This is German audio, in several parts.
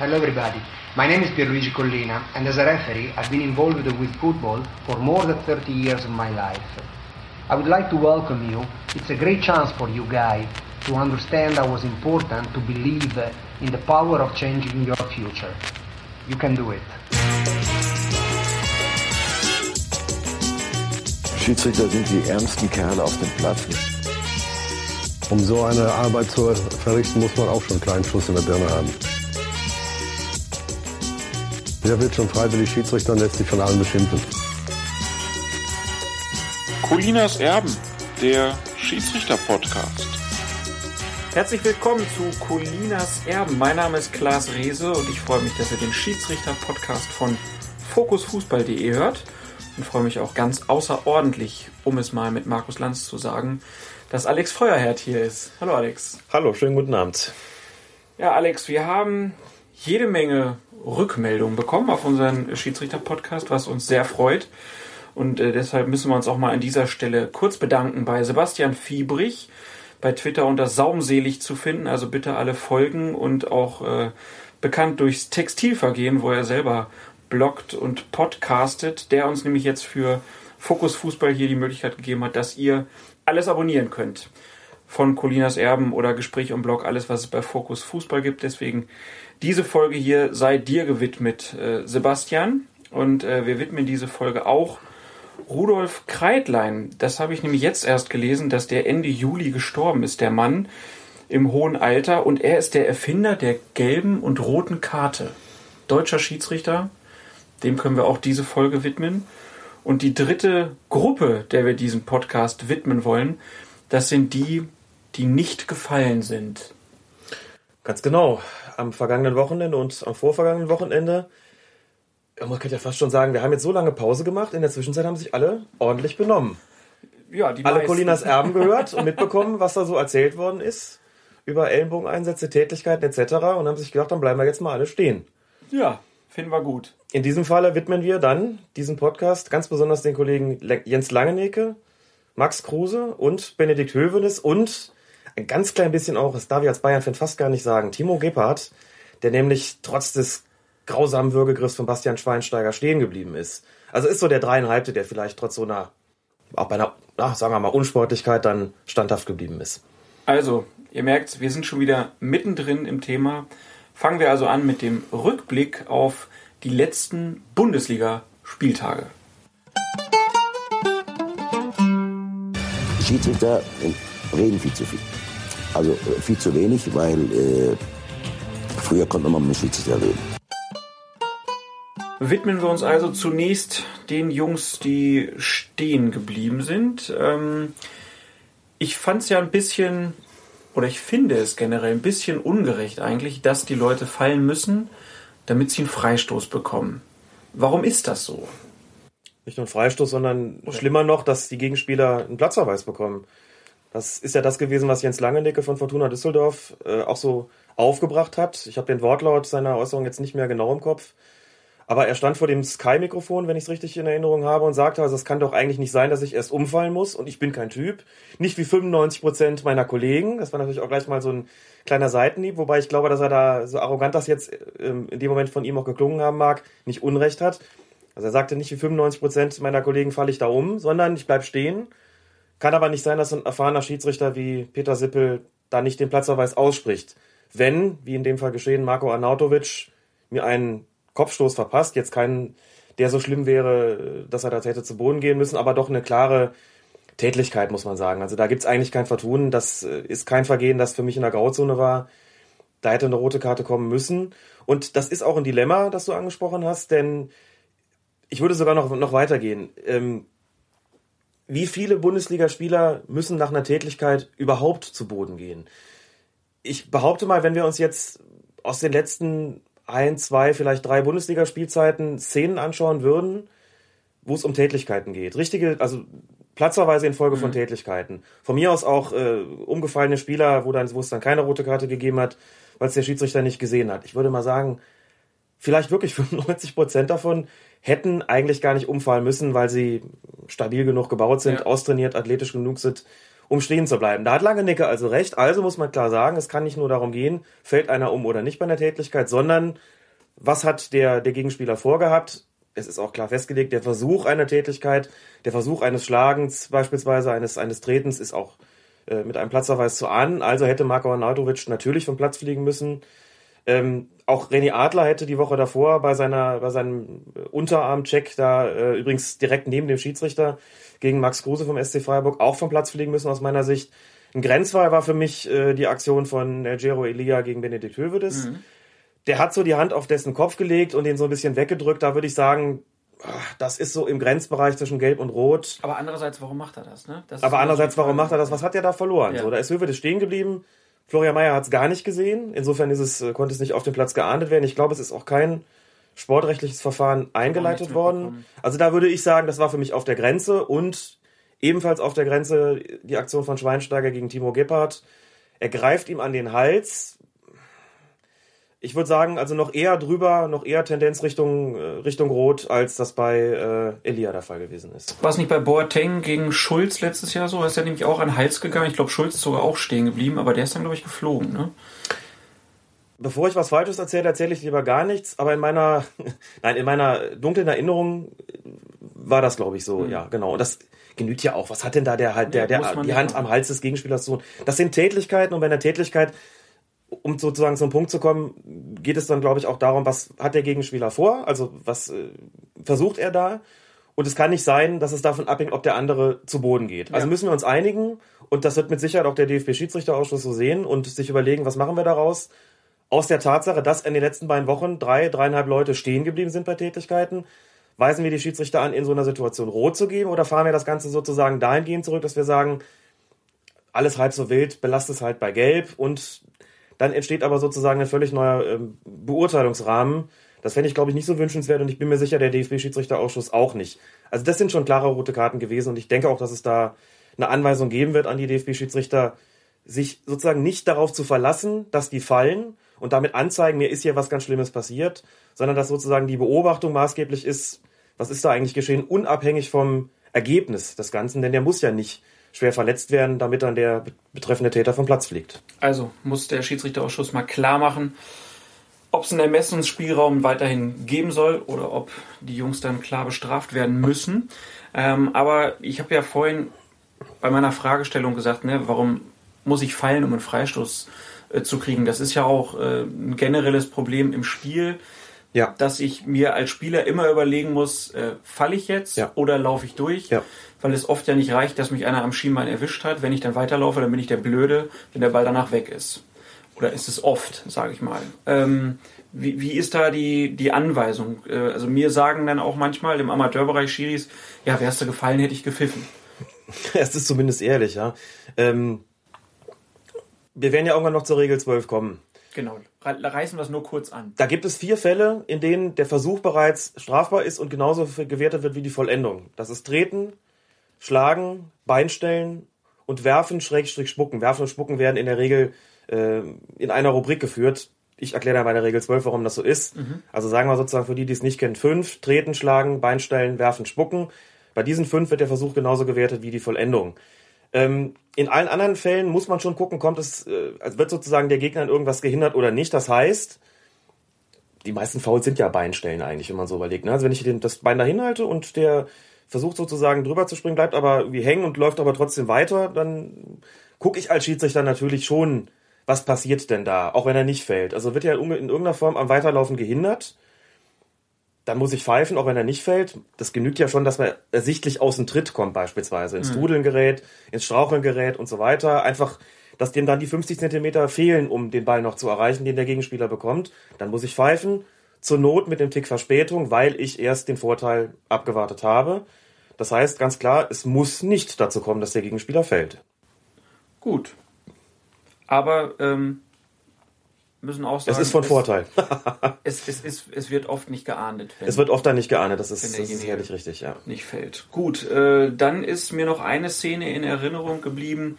Hello everybody, my name is Pierluigi Collina and as a referee I've been involved with football for more than 30 years of my life. I would like to welcome you. It's a great chance for you guys to understand how it was important to believe in the power of changing your future. You can do it. Schiedsrichter sind die ärmsten Kerle auf dem Platz. Um so eine Arbeit zu verrichten, muss man auch schon einen kleinen Schuss in der Birne haben. Wer wird schon freiwillig Schiedsrichter und lässt sich von allen beschimpfen? Colinas Erben, der Schiedsrichter-Podcast. Herzlich willkommen zu Colinas Erben. Mein Name ist Klaas Rehse und ich freue mich, dass ihr den Schiedsrichter-Podcast von fokusfußball.de hört und freue mich auch ganz außerordentlich, um es mal mit Markus Lanz zu sagen, dass Alex Feuerherd hier ist. Hallo Alex. Hallo, schönen guten Abend. Ja, Alex, wir haben jede Menge Rückmeldungen bekommen auf unseren Schiedsrichter-Podcast, was uns sehr freut. Und äh, deshalb müssen wir uns auch mal an dieser Stelle kurz bedanken bei Sebastian Fiebrich, bei Twitter unter Saumselig zu finden. Also bitte alle folgen und auch äh, bekannt durchs Textilvergehen, wo er selber bloggt und podcastet, der uns nämlich jetzt für Fokus Fußball hier die Möglichkeit gegeben hat, dass ihr alles abonnieren könnt. Von Colinas Erben oder Gespräch im Blog, alles, was es bei Fokus Fußball gibt. Deswegen diese Folge hier sei dir gewidmet, äh, Sebastian. Und äh, wir widmen diese Folge auch Rudolf Kreitlein. Das habe ich nämlich jetzt erst gelesen, dass der Ende Juli gestorben ist, der Mann im hohen Alter. Und er ist der Erfinder der gelben und roten Karte. Deutscher Schiedsrichter. Dem können wir auch diese Folge widmen. Und die dritte Gruppe, der wir diesen Podcast widmen wollen, das sind die, die nicht gefallen sind. Ganz genau. Am vergangenen Wochenende und am vorvergangenen Wochenende, man könnte ja fast schon sagen, wir haben jetzt so lange Pause gemacht, in der Zwischenzeit haben sich alle ordentlich benommen. Ja, die alle meisten. Colinas Erben gehört und mitbekommen, was da so erzählt worden ist über Ellenbogeneinsätze, Tätigkeiten etc. und haben sich gedacht, dann bleiben wir jetzt mal alle stehen. Ja, finden wir gut. In diesem Falle widmen wir dann diesen Podcast ganz besonders den Kollegen Jens Langenecke, Max Kruse und Benedikt Hövenes und ein ganz klein bisschen auch, das darf ich als Bayern-Fan fast gar nicht sagen, Timo Gebhardt, der nämlich trotz des grausamen Würgegriffs von Bastian Schweinsteiger stehen geblieben ist. Also ist so der dreieinhalbte, der vielleicht trotz so einer, auch bei einer, ach, sagen wir mal, Unsportlichkeit dann standhaft geblieben ist. Also, ihr merkt, wir sind schon wieder mittendrin im Thema. Fangen wir also an mit dem Rückblick auf die letzten Bundesliga-Spieltage. Schiedsrichter reden viel zu viel. Also äh, viel zu wenig, weil äh, früher konnte man mit dem Schiedsrichter reden. Widmen wir uns also zunächst den Jungs, die stehen geblieben sind. Ähm, ich fand es ja ein bisschen, oder ich finde es generell ein bisschen ungerecht eigentlich, dass die Leute fallen müssen, damit sie einen Freistoß bekommen. Warum ist das so? Nicht nur ein Freistoß, sondern schlimmer noch, dass die Gegenspieler einen Platzverweis bekommen. Das ist ja das gewesen, was Jens Langenecke von Fortuna Düsseldorf äh, auch so aufgebracht hat. Ich habe den Wortlaut seiner Äußerung jetzt nicht mehr genau im Kopf. Aber er stand vor dem Sky-Mikrofon, wenn ich es richtig in Erinnerung habe, und sagte, also es kann doch eigentlich nicht sein, dass ich erst umfallen muss und ich bin kein Typ. Nicht wie 95 Prozent meiner Kollegen. Das war natürlich auch gleich mal so ein kleiner Seitenhieb, wobei ich glaube, dass er da, so arrogant das jetzt ähm, in dem Moment von ihm auch geklungen haben mag, nicht Unrecht hat. Also er sagte nicht wie 95 Prozent meiner Kollegen falle ich da um, sondern ich bleib stehen. Kann aber nicht sein, dass ein erfahrener Schiedsrichter wie Peter Sippel da nicht den Platzverweis ausspricht. Wenn, wie in dem Fall geschehen, Marco Arnautovic mir einen Kopfstoß verpasst, jetzt keinen, der so schlimm wäre, dass er da hätte zu Boden gehen müssen, aber doch eine klare Tätlichkeit, muss man sagen. Also da gibt's eigentlich kein Vertun. Das äh, ist kein Vergehen, das für mich in der Grauzone war. Da hätte eine rote Karte kommen müssen. Und das ist auch ein Dilemma, das du angesprochen hast, denn ich würde sogar noch, noch weitergehen. Ähm, wie viele Bundesligaspieler müssen nach einer Tätlichkeit überhaupt zu Boden gehen? Ich behaupte mal, wenn wir uns jetzt aus den letzten ein, zwei, vielleicht drei Bundesligaspielzeiten Szenen anschauen würden, wo es um Tätlichkeiten geht. Richtige, also Platzerweise infolge mhm. von Tätlichkeiten. Von mir aus auch äh, umgefallene Spieler, wo, dann, wo es dann keine rote Karte gegeben hat, weil es der Schiedsrichter nicht gesehen hat. Ich würde mal sagen, vielleicht wirklich 95 Prozent davon hätten eigentlich gar nicht umfallen müssen, weil sie stabil genug gebaut sind, ja. austrainiert, athletisch genug sind, um stehen zu bleiben. Da hat Langenecke also recht. Also muss man klar sagen, es kann nicht nur darum gehen, fällt einer um oder nicht bei einer Tätigkeit, sondern was hat der, der Gegenspieler vorgehabt? Es ist auch klar festgelegt, der Versuch einer Tätigkeit, der Versuch eines Schlagens, beispielsweise eines, eines Tretens, ist auch äh, mit einem Platzverweis zu ahnen. Also hätte Marko Arnautovic natürlich vom Platz fliegen müssen. Ähm, auch René Adler hätte die Woche davor bei seiner bei seinem Unterarmcheck da äh, übrigens direkt neben dem Schiedsrichter gegen Max Kruse vom SC Freiburg auch vom Platz fliegen müssen aus meiner Sicht. Ein Grenzfall war für mich äh, die Aktion von äh, Gero Elia gegen Benedikt Hövedes. Mhm. Der hat so die Hand auf dessen Kopf gelegt und den so ein bisschen weggedrückt. Da würde ich sagen, das ist so im Grenzbereich zwischen Gelb und Rot. Aber andererseits, warum macht er das? Ne? das Aber andererseits, warum macht er das? Was hat er da verloren? Ja. So, da ist Hövedes stehen geblieben. Florian Mayer hat es gar nicht gesehen. Insofern ist es, äh, konnte es nicht auf dem Platz geahndet werden. Ich glaube, es ist auch kein sportrechtliches Verfahren eingeleitet worden. Also da würde ich sagen, das war für mich auf der Grenze und ebenfalls auf der Grenze die Aktion von Schweinsteiger gegen Timo Gebhardt. Er greift ihm an den Hals, ich würde sagen, also noch eher drüber, noch eher Tendenz Richtung, äh, Richtung Rot, als das bei äh, Elia der Fall gewesen ist. War es nicht bei Boateng gegen Schulz letztes Jahr so? Er ist ja nämlich auch an Hals gegangen. Ich glaube, Schulz ist sogar auch stehen geblieben, aber der ist dann, glaube ich, geflogen, ne? Bevor ich was Falsches erzähle, erzähle ich lieber gar nichts, aber in meiner, nein, in meiner dunklen Erinnerung war das, glaube ich, so, mhm. ja, genau. Und das genügt ja auch. Was hat denn da der halt, der, der, der die Hand machen. am Hals des Gegenspielers zu tun? Das sind Tätlichkeiten und bei der Tätlichkeit um sozusagen zum Punkt zu kommen, geht es dann, glaube ich, auch darum, was hat der Gegenspieler vor? Also was äh, versucht er da? Und es kann nicht sein, dass es davon abhängt, ob der andere zu Boden geht. Also müssen wir uns einigen und das wird mit Sicherheit auch der DFB-Schiedsrichterausschuss so sehen und sich überlegen, was machen wir daraus? Aus der Tatsache, dass in den letzten beiden Wochen drei, dreieinhalb Leute stehen geblieben sind bei Tätigkeiten, weisen wir die Schiedsrichter an, in so einer Situation rot zu geben oder fahren wir das Ganze sozusagen dahingehend zurück, dass wir sagen, alles halb so wild, belastet es halt bei Gelb und dann entsteht aber sozusagen ein völlig neuer ähm, Beurteilungsrahmen. Das fände ich, glaube ich, nicht so wünschenswert und ich bin mir sicher, der DFB-Schiedsrichterausschuss auch nicht. Also das sind schon klare rote Karten gewesen und ich denke auch, dass es da eine Anweisung geben wird an die DFB-Schiedsrichter, sich sozusagen nicht darauf zu verlassen, dass die fallen und damit anzeigen, mir ist hier was ganz Schlimmes passiert, sondern dass sozusagen die Beobachtung maßgeblich ist, was ist da eigentlich geschehen, unabhängig vom Ergebnis des Ganzen, denn der muss ja nicht schwer verletzt werden, damit dann der betreffende Täter vom Platz fliegt. Also muss der Schiedsrichterausschuss mal klar machen, ob es einen Ermessensspielraum weiterhin geben soll oder ob die Jungs dann klar bestraft werden müssen. Ähm, aber ich habe ja vorhin bei meiner Fragestellung gesagt, ne, warum muss ich fallen, um einen Freistoß äh, zu kriegen? Das ist ja auch äh, ein generelles Problem im Spiel. Ja. Dass ich mir als Spieler immer überlegen muss, äh, falle ich jetzt ja. oder laufe ich durch? Ja weil es oft ja nicht reicht, dass mich einer am Schienbein erwischt hat. Wenn ich dann weiterlaufe, dann bin ich der Blöde, wenn der Ball danach weg ist. Oder ist es oft, sage ich mal. Ähm, wie, wie ist da die, die Anweisung? Äh, also mir sagen dann auch manchmal im Amateurbereich Schiris, ja, wärst du gefallen, hätte ich gepfiffen. Es ist zumindest ehrlich, ja. Ähm, wir werden ja irgendwann noch zur Regel 12 kommen. Genau, reißen wir es nur kurz an. Da gibt es vier Fälle, in denen der Versuch bereits strafbar ist und genauso gewertet wird wie die Vollendung. Das ist Treten, Schlagen, Beinstellen und Werfen, Schrägstrich Spucken. Werfen und Spucken werden in der Regel äh, in einer Rubrik geführt. Ich erkläre da bei der Regel 12, warum das so ist. Mhm. Also sagen wir sozusagen für die, die es nicht kennen, fünf, treten, schlagen, Beinstellen, werfen, spucken. Bei diesen fünf wird der Versuch genauso gewertet wie die Vollendung. Ähm, in allen anderen Fällen muss man schon gucken, kommt es, äh, also wird sozusagen der Gegner in irgendwas gehindert oder nicht. Das heißt, die meisten Fouls sind ja Beinstellen eigentlich, wenn man so überlegt. Ne? Also wenn ich den, das Bein dahin halte und der versucht sozusagen drüber zu springen, bleibt aber wie hängen und läuft aber trotzdem weiter, dann gucke ich als Schiedsrichter natürlich schon, was passiert denn da, auch wenn er nicht fällt. Also wird er in irgendeiner Form am Weiterlaufen gehindert, dann muss ich pfeifen, auch wenn er nicht fällt. Das genügt ja schon, dass man ersichtlich aus dem Tritt kommt, beispielsweise ins mhm. Trudeln gerät, ins Straucheln gerät und so weiter. Einfach, dass dem dann die 50 Zentimeter fehlen, um den Ball noch zu erreichen, den der Gegenspieler bekommt. Dann muss ich pfeifen. Zur Not mit dem Tick Verspätung, weil ich erst den Vorteil abgewartet habe. Das heißt ganz klar, es muss nicht dazu kommen, dass der Gegenspieler fällt. Gut. Aber ähm, müssen auch sagen. Es ist von Vorteil. es, es, es, es wird oft nicht geahndet. es wird oft dann nicht geahndet, das ist, das ist ehrlich richtig, ja. Nicht fällt. Gut, äh, dann ist mir noch eine Szene in Erinnerung geblieben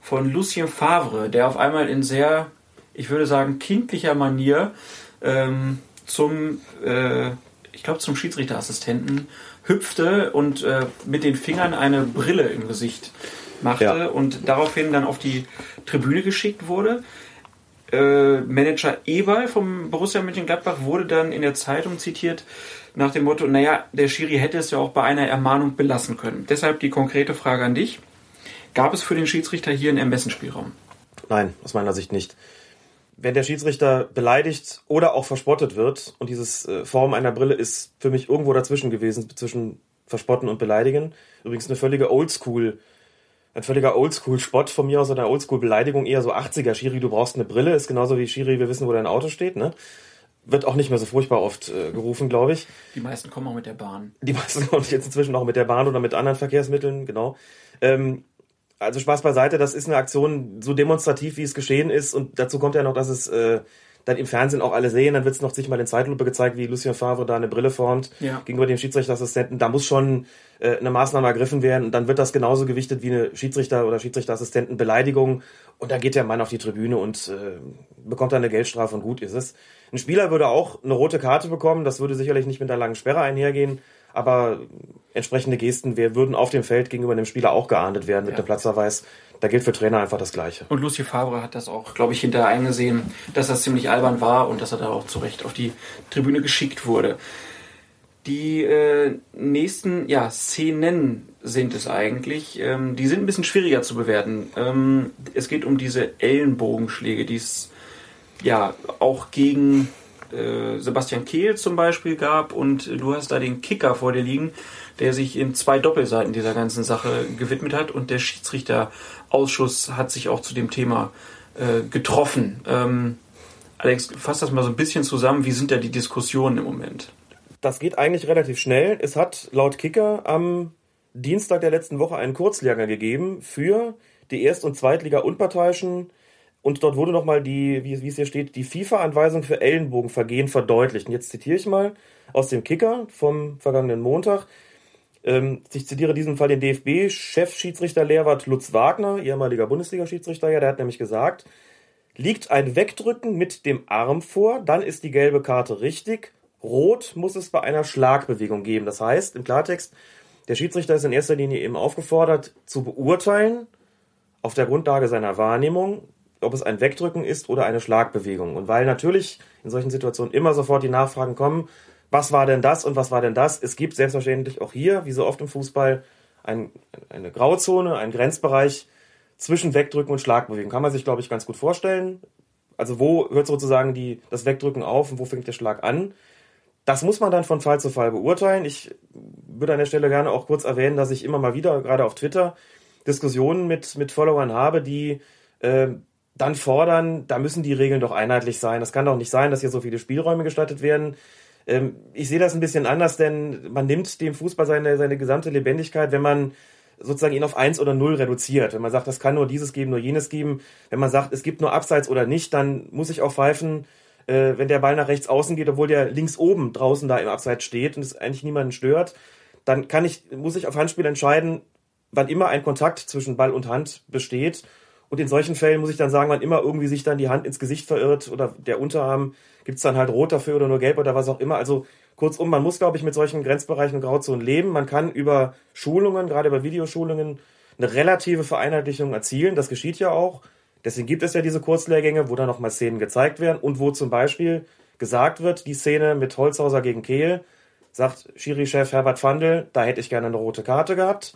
von Lucien Favre, der auf einmal in sehr, ich würde sagen, kindlicher Manier ähm, zum, äh, ich glaube, zum Schiedsrichterassistenten hüpfte und äh, mit den Fingern eine Brille im Gesicht machte Ja. und daraufhin dann auf die Tribüne geschickt wurde. Äh, Manager Eberl vom Borussia Mönchengladbach wurde dann in der Zeitung zitiert nach dem Motto, naja, der Schiri hätte es ja auch bei einer Ermahnung belassen können. Deshalb die konkrete Frage an dich. Gab es für den Schiedsrichter hier einen Ermessensspielraum? Nein, aus meiner Sicht nicht. Wenn der Schiedsrichter beleidigt oder auch verspottet wird, und dieses äh, Form einer Brille ist für mich irgendwo dazwischen gewesen, zwischen Verspotten und Beleidigen. Übrigens eine völlige Oldschool, ein völliger Oldschool-Spott von mir aus oder eine Oldschool-Beleidigung, eher so 80er. Schiri, du brauchst eine Brille, ist genauso wie Schiri, wir wissen, wo dein Auto steht, ne? Wird auch nicht mehr so furchtbar oft äh, gerufen, glaube ich. Die meisten kommen auch mit der Bahn. Die meisten kommen jetzt inzwischen auch mit der Bahn oder mit anderen Verkehrsmitteln, genau. Ähm, also Spaß beiseite, das ist eine Aktion so demonstrativ, wie es geschehen ist. Und dazu kommt ja noch, dass es äh, dann im Fernsehen auch alle sehen. Dann wird es noch sich mal in Zeitlupe gezeigt, wie Lucien Favre da eine Brille formt Ja. gegenüber dem Schiedsrichterassistenten. Da muss schon äh, eine Maßnahme ergriffen werden. Und dann wird das genauso gewichtet wie eine Schiedsrichter- oder Schiedsrichterassistenten-Beleidigung. Und dann geht der Mann auf die Tribüne und äh, bekommt dann eine Geldstrafe und gut ist es. Ein Spieler würde auch eine rote Karte bekommen. Das würde sicherlich nicht mit einer langen Sperre einhergehen. Aber entsprechende Gesten wir würden auf dem Feld gegenüber dem Spieler auch geahndet werden mit Ja. einem Platzverweis. Da gilt für Trainer einfach das Gleiche. Und Lucie Favre hat das auch, glaube ich, hinterher eingesehen, dass das ziemlich albern war und dass er da auch zu Recht auf die Tribüne geschickt wurde. Die äh, nächsten ja, Szenen sind es eigentlich. Ähm, die sind ein bisschen schwieriger zu bewerten. Ähm, es geht um diese Ellenbogenschläge, die es ja auch gegen äh, Sebastian Kehl zum Beispiel gab. Und du hast da den Kicker vor dir liegen, der sich in zwei Doppelseiten dieser ganzen Sache gewidmet hat. Und der Schiedsrichterausschuss hat sich auch zu dem Thema äh, getroffen. Ähm, Alex, fass das mal so ein bisschen zusammen. Wie sind da die Diskussionen im Moment? Das geht eigentlich relativ schnell. Es hat laut Kicker am Dienstag der letzten Woche einen Kurzlehrgang gegeben für die Erst- und Zweitliga-Unparteiischen. Und dort wurde nochmal die, wie, wie es hier steht, die FIFA-Anweisung für Ellenbogenvergehen verdeutlicht. Und jetzt zitiere ich mal aus dem Kicker vom vergangenen Montag. Ähm, ich zitiere in diesem Fall den DFB-Chefschiedsrichter Lehrwart Lutz Wagner, ehemaliger Bundesliga-Schiedsrichter, ja, der hat nämlich gesagt, liegt ein Wegdrücken mit dem Arm vor, dann ist die gelbe Karte richtig. Rot muss es bei einer Schlagbewegung geben. Das heißt, im Klartext, der Schiedsrichter ist in erster Linie eben aufgefordert, zu beurteilen, auf der Grundlage seiner Wahrnehmung, ob es ein Wegdrücken ist oder eine Schlagbewegung. Und weil natürlich in solchen Situationen immer sofort die Nachfragen kommen, was war denn das und was war denn das? Es gibt selbstverständlich auch hier, wie so oft im Fußball, ein, eine Grauzone, einen Grenzbereich zwischen Wegdrücken und Schlagbewegung. Kann man sich, glaube ich, ganz gut vorstellen. Also wo hört sozusagen die, das Wegdrücken auf und wo fängt der Schlag an? Das muss man dann von Fall zu Fall beurteilen. Ich würde an der Stelle gerne auch kurz erwähnen, dass ich immer mal wieder, gerade auf Twitter, Diskussionen mit, mit Followern habe, die äh, dann fordern, da müssen die Regeln doch einheitlich sein. Das kann doch nicht sein, dass hier so viele Spielräume gestattet werden. Ähm, ich sehe das ein bisschen anders, denn man nimmt dem Fußball seine, seine gesamte Lebendigkeit, wenn man sozusagen ihn auf eins oder null reduziert. Wenn man sagt, das kann nur dieses geben, nur jenes geben. Wenn man sagt, es gibt nur Abseits oder nicht, dann muss ich auch pfeifen, äh, wenn der Ball nach rechts außen geht, obwohl der links oben draußen da im Abseits steht und es eigentlich niemanden stört, dann kann ich, muss ich auf Handspiel entscheiden, wann immer ein Kontakt zwischen Ball und Hand besteht. Und in solchen Fällen muss ich dann sagen, wann immer irgendwie sich dann die Hand ins Gesicht verirrt oder der Unterarm, gibt's dann halt rot dafür oder nur gelb oder was auch immer. Also kurzum, man muss, glaube ich, mit solchen Grenzbereichen und Grauzonen leben. Man kann über Schulungen, gerade über Videoschulungen, eine relative Vereinheitlichung erzielen. Das geschieht ja auch. Deswegen gibt es ja diese Kurzlehrgänge, wo dann nochmal Szenen gezeigt werden und wo zum Beispiel gesagt wird, die Szene mit Holzhauser gegen Kehl, sagt Schiri-Chef Herbert Pfandl, da hätte ich gerne eine rote Karte gehabt.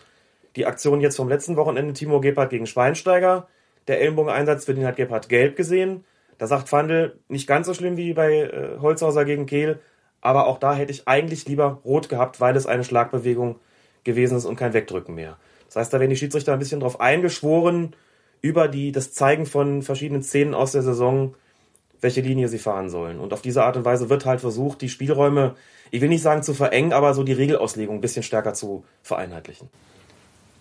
Die Aktion jetzt vom letzten Wochenende, Timo Gebhardt gegen Schweinsteiger, der Ellenbogeneinsatz, für den hat Gebhardt gelb gesehen. Da sagt Pfandl, nicht ganz so schlimm wie bei äh, Holzhauser gegen Kehl, aber auch da hätte ich eigentlich lieber rot gehabt, weil es eine Schlagbewegung gewesen ist und kein Wegdrücken mehr. Das heißt, da werden die Schiedsrichter ein bisschen drauf eingeschworen, über die, das Zeigen von verschiedenen Szenen aus der Saison, welche Linie sie fahren sollen. Und auf diese Art und Weise wird halt versucht, die Spielräume, ich will nicht sagen zu verengen, aber so die Regelauslegung ein bisschen stärker zu vereinheitlichen.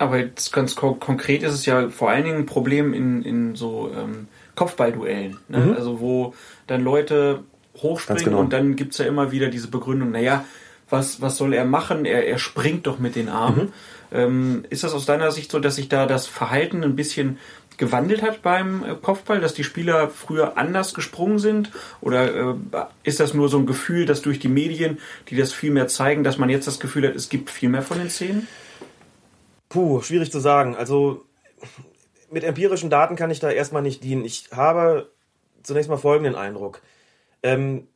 Aber jetzt ganz ko konkret ist es ja vor allen Dingen ein Problem in, in so ähm, Kopfballduellen. Ne? Mhm. Also wo dann Leute hochspringen genau. und dann gibt's ja immer wieder diese Begründung, naja, was, was soll er machen? Er, er springt doch mit den Armen. Mhm. Ähm, ist das aus deiner Sicht so, dass sich da das Verhalten ein bisschen gewandelt hat beim äh, Kopfball, dass die Spieler früher anders gesprungen sind? Oder äh, ist das nur so ein Gefühl, dass durch die Medien, die das viel mehr zeigen, dass man jetzt das Gefühl hat, es gibt viel mehr von den Szenen? Puh, schwierig zu sagen. Also mit empirischen Daten kann ich da erstmal nicht dienen. Ich habe zunächst mal folgenden Eindruck. Ähm,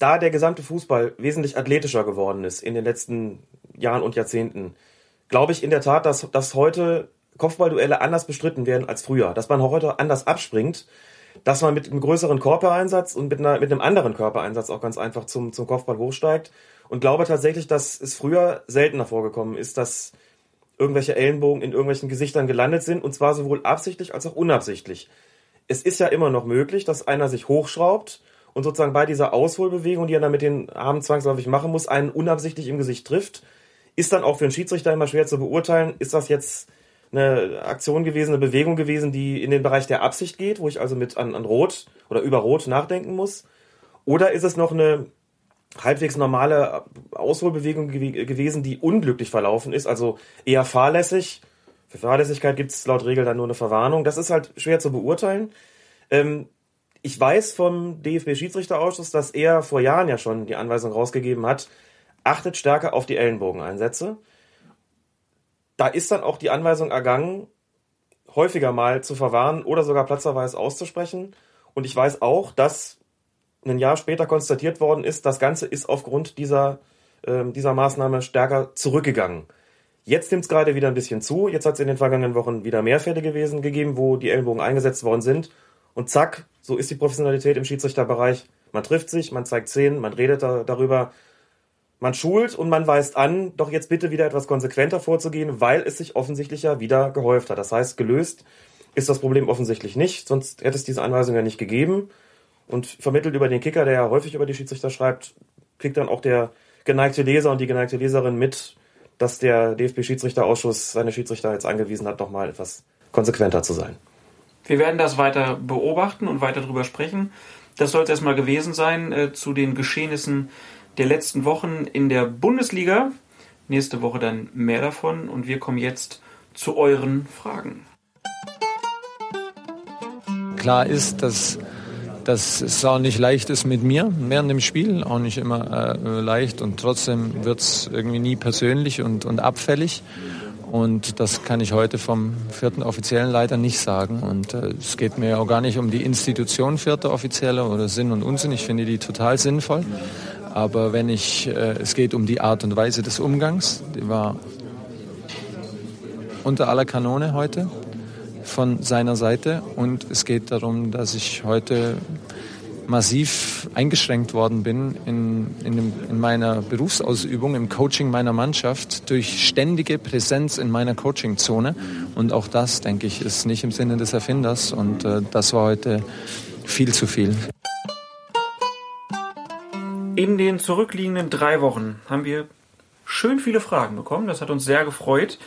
da der gesamte Fußball wesentlich athletischer geworden ist in den letzten Jahren und Jahrzehnten, glaube ich in der Tat, dass, dass heute Kopfballduelle anders bestritten werden als früher. Dass man heute anders abspringt, dass man mit einem größeren Körpereinsatz und mit, einer, mit einem anderen Körpereinsatz auch ganz einfach zum, zum Kopfball hochsteigt. Und glaube tatsächlich, dass es früher seltener vorgekommen ist, dass irgendwelche Ellenbogen in irgendwelchen Gesichtern gelandet sind, und zwar sowohl absichtlich als auch unabsichtlich. Es ist ja immer noch möglich, dass einer sich hochschraubt und sozusagen bei dieser Ausholbewegung, die er dann mit den Armen zwangsläufig machen muss, einen unabsichtlich im Gesicht trifft. Ist dann auch für einen Schiedsrichter immer schwer zu beurteilen, ist das jetzt eine Aktion gewesen, eine Bewegung gewesen, die in den Bereich der Absicht geht, wo ich also mit an, an Rot oder über Rot nachdenken muss? Oder ist es noch eine halbwegs normale Ausholbewegung gew gewesen, die unglücklich verlaufen ist, also eher fahrlässig? Für Fahrlässigkeit gibt es laut Regel dann nur eine Verwarnung. Das ist halt schwer zu beurteilen. Ähm, ich weiß vom DFB-Schiedsrichterausschuss, dass er vor Jahren ja schon die Anweisung rausgegeben hat, achtet stärker auf die Ellenbogeneinsätze da ist dann auch die Anweisung ergangen, häufiger mal zu verwarnen oder sogar platzerweise auszusprechen. Und ich weiß auch, dass ein Jahr später konstatiert worden ist, das Ganze ist aufgrund dieser, äh, dieser Maßnahme stärker zurückgegangen. Jetzt nimmt es gerade wieder ein bisschen zu. Jetzt hat es in den vergangenen Wochen wieder mehr Fälle gewesen, gegeben, wo die Ellenbogen eingesetzt worden sind. Und zack, so ist die Professionalität im Schiedsrichterbereich. Man trifft sich, man zeigt Szenen, man redet da, darüber man schult und man weist an, doch jetzt bitte wieder etwas konsequenter vorzugehen, weil es sich offensichtlich ja wieder gehäuft hat. Das heißt, gelöst ist das Problem offensichtlich nicht, sonst hätte es diese Anweisung ja nicht gegeben. Und vermittelt über den Kicker, der ja häufig über die Schiedsrichter schreibt, kriegt dann auch der geneigte Leser und die geneigte Leserin mit, dass der DFB-Schiedsrichterausschuss seine Schiedsrichter jetzt angewiesen hat, nochmal etwas konsequenter zu sein. Wir werden das weiter beobachten und weiter darüber sprechen. Das soll es erstmal gewesen sein äh, zu den Geschehnissen der letzten Wochen in der Bundesliga. Nächste Woche dann mehr davon und wir kommen jetzt zu euren Fragen. Klar ist, dass, dass es auch nicht leicht ist mit mir während dem Spiel, auch nicht immer äh, leicht und trotzdem wird es irgendwie nie persönlich und, und abfällig. Und das kann ich heute vom vierten Offiziellen leider nicht sagen. Und äh, es geht mir auch gar nicht um die Institution vierter Offizielle oder Sinn und Unsinn. Ich finde die total sinnvoll. Aber wenn ich, äh, es geht um die Art und Weise des Umgangs, die war unter aller Kanone heute von seiner Seite. Und es geht darum, dass ich heute massiv eingeschränkt worden bin in, in, dem, in, meiner Berufsausübung, im Coaching meiner Mannschaft durch ständige Präsenz in meiner Coachingzone. Und auch das, denke ich, ist nicht im Sinne des Erfinders. Und äh, das war heute viel zu viel. In den zurückliegenden drei Wochen haben wir schön viele Fragen bekommen. Das hat uns sehr gefreut.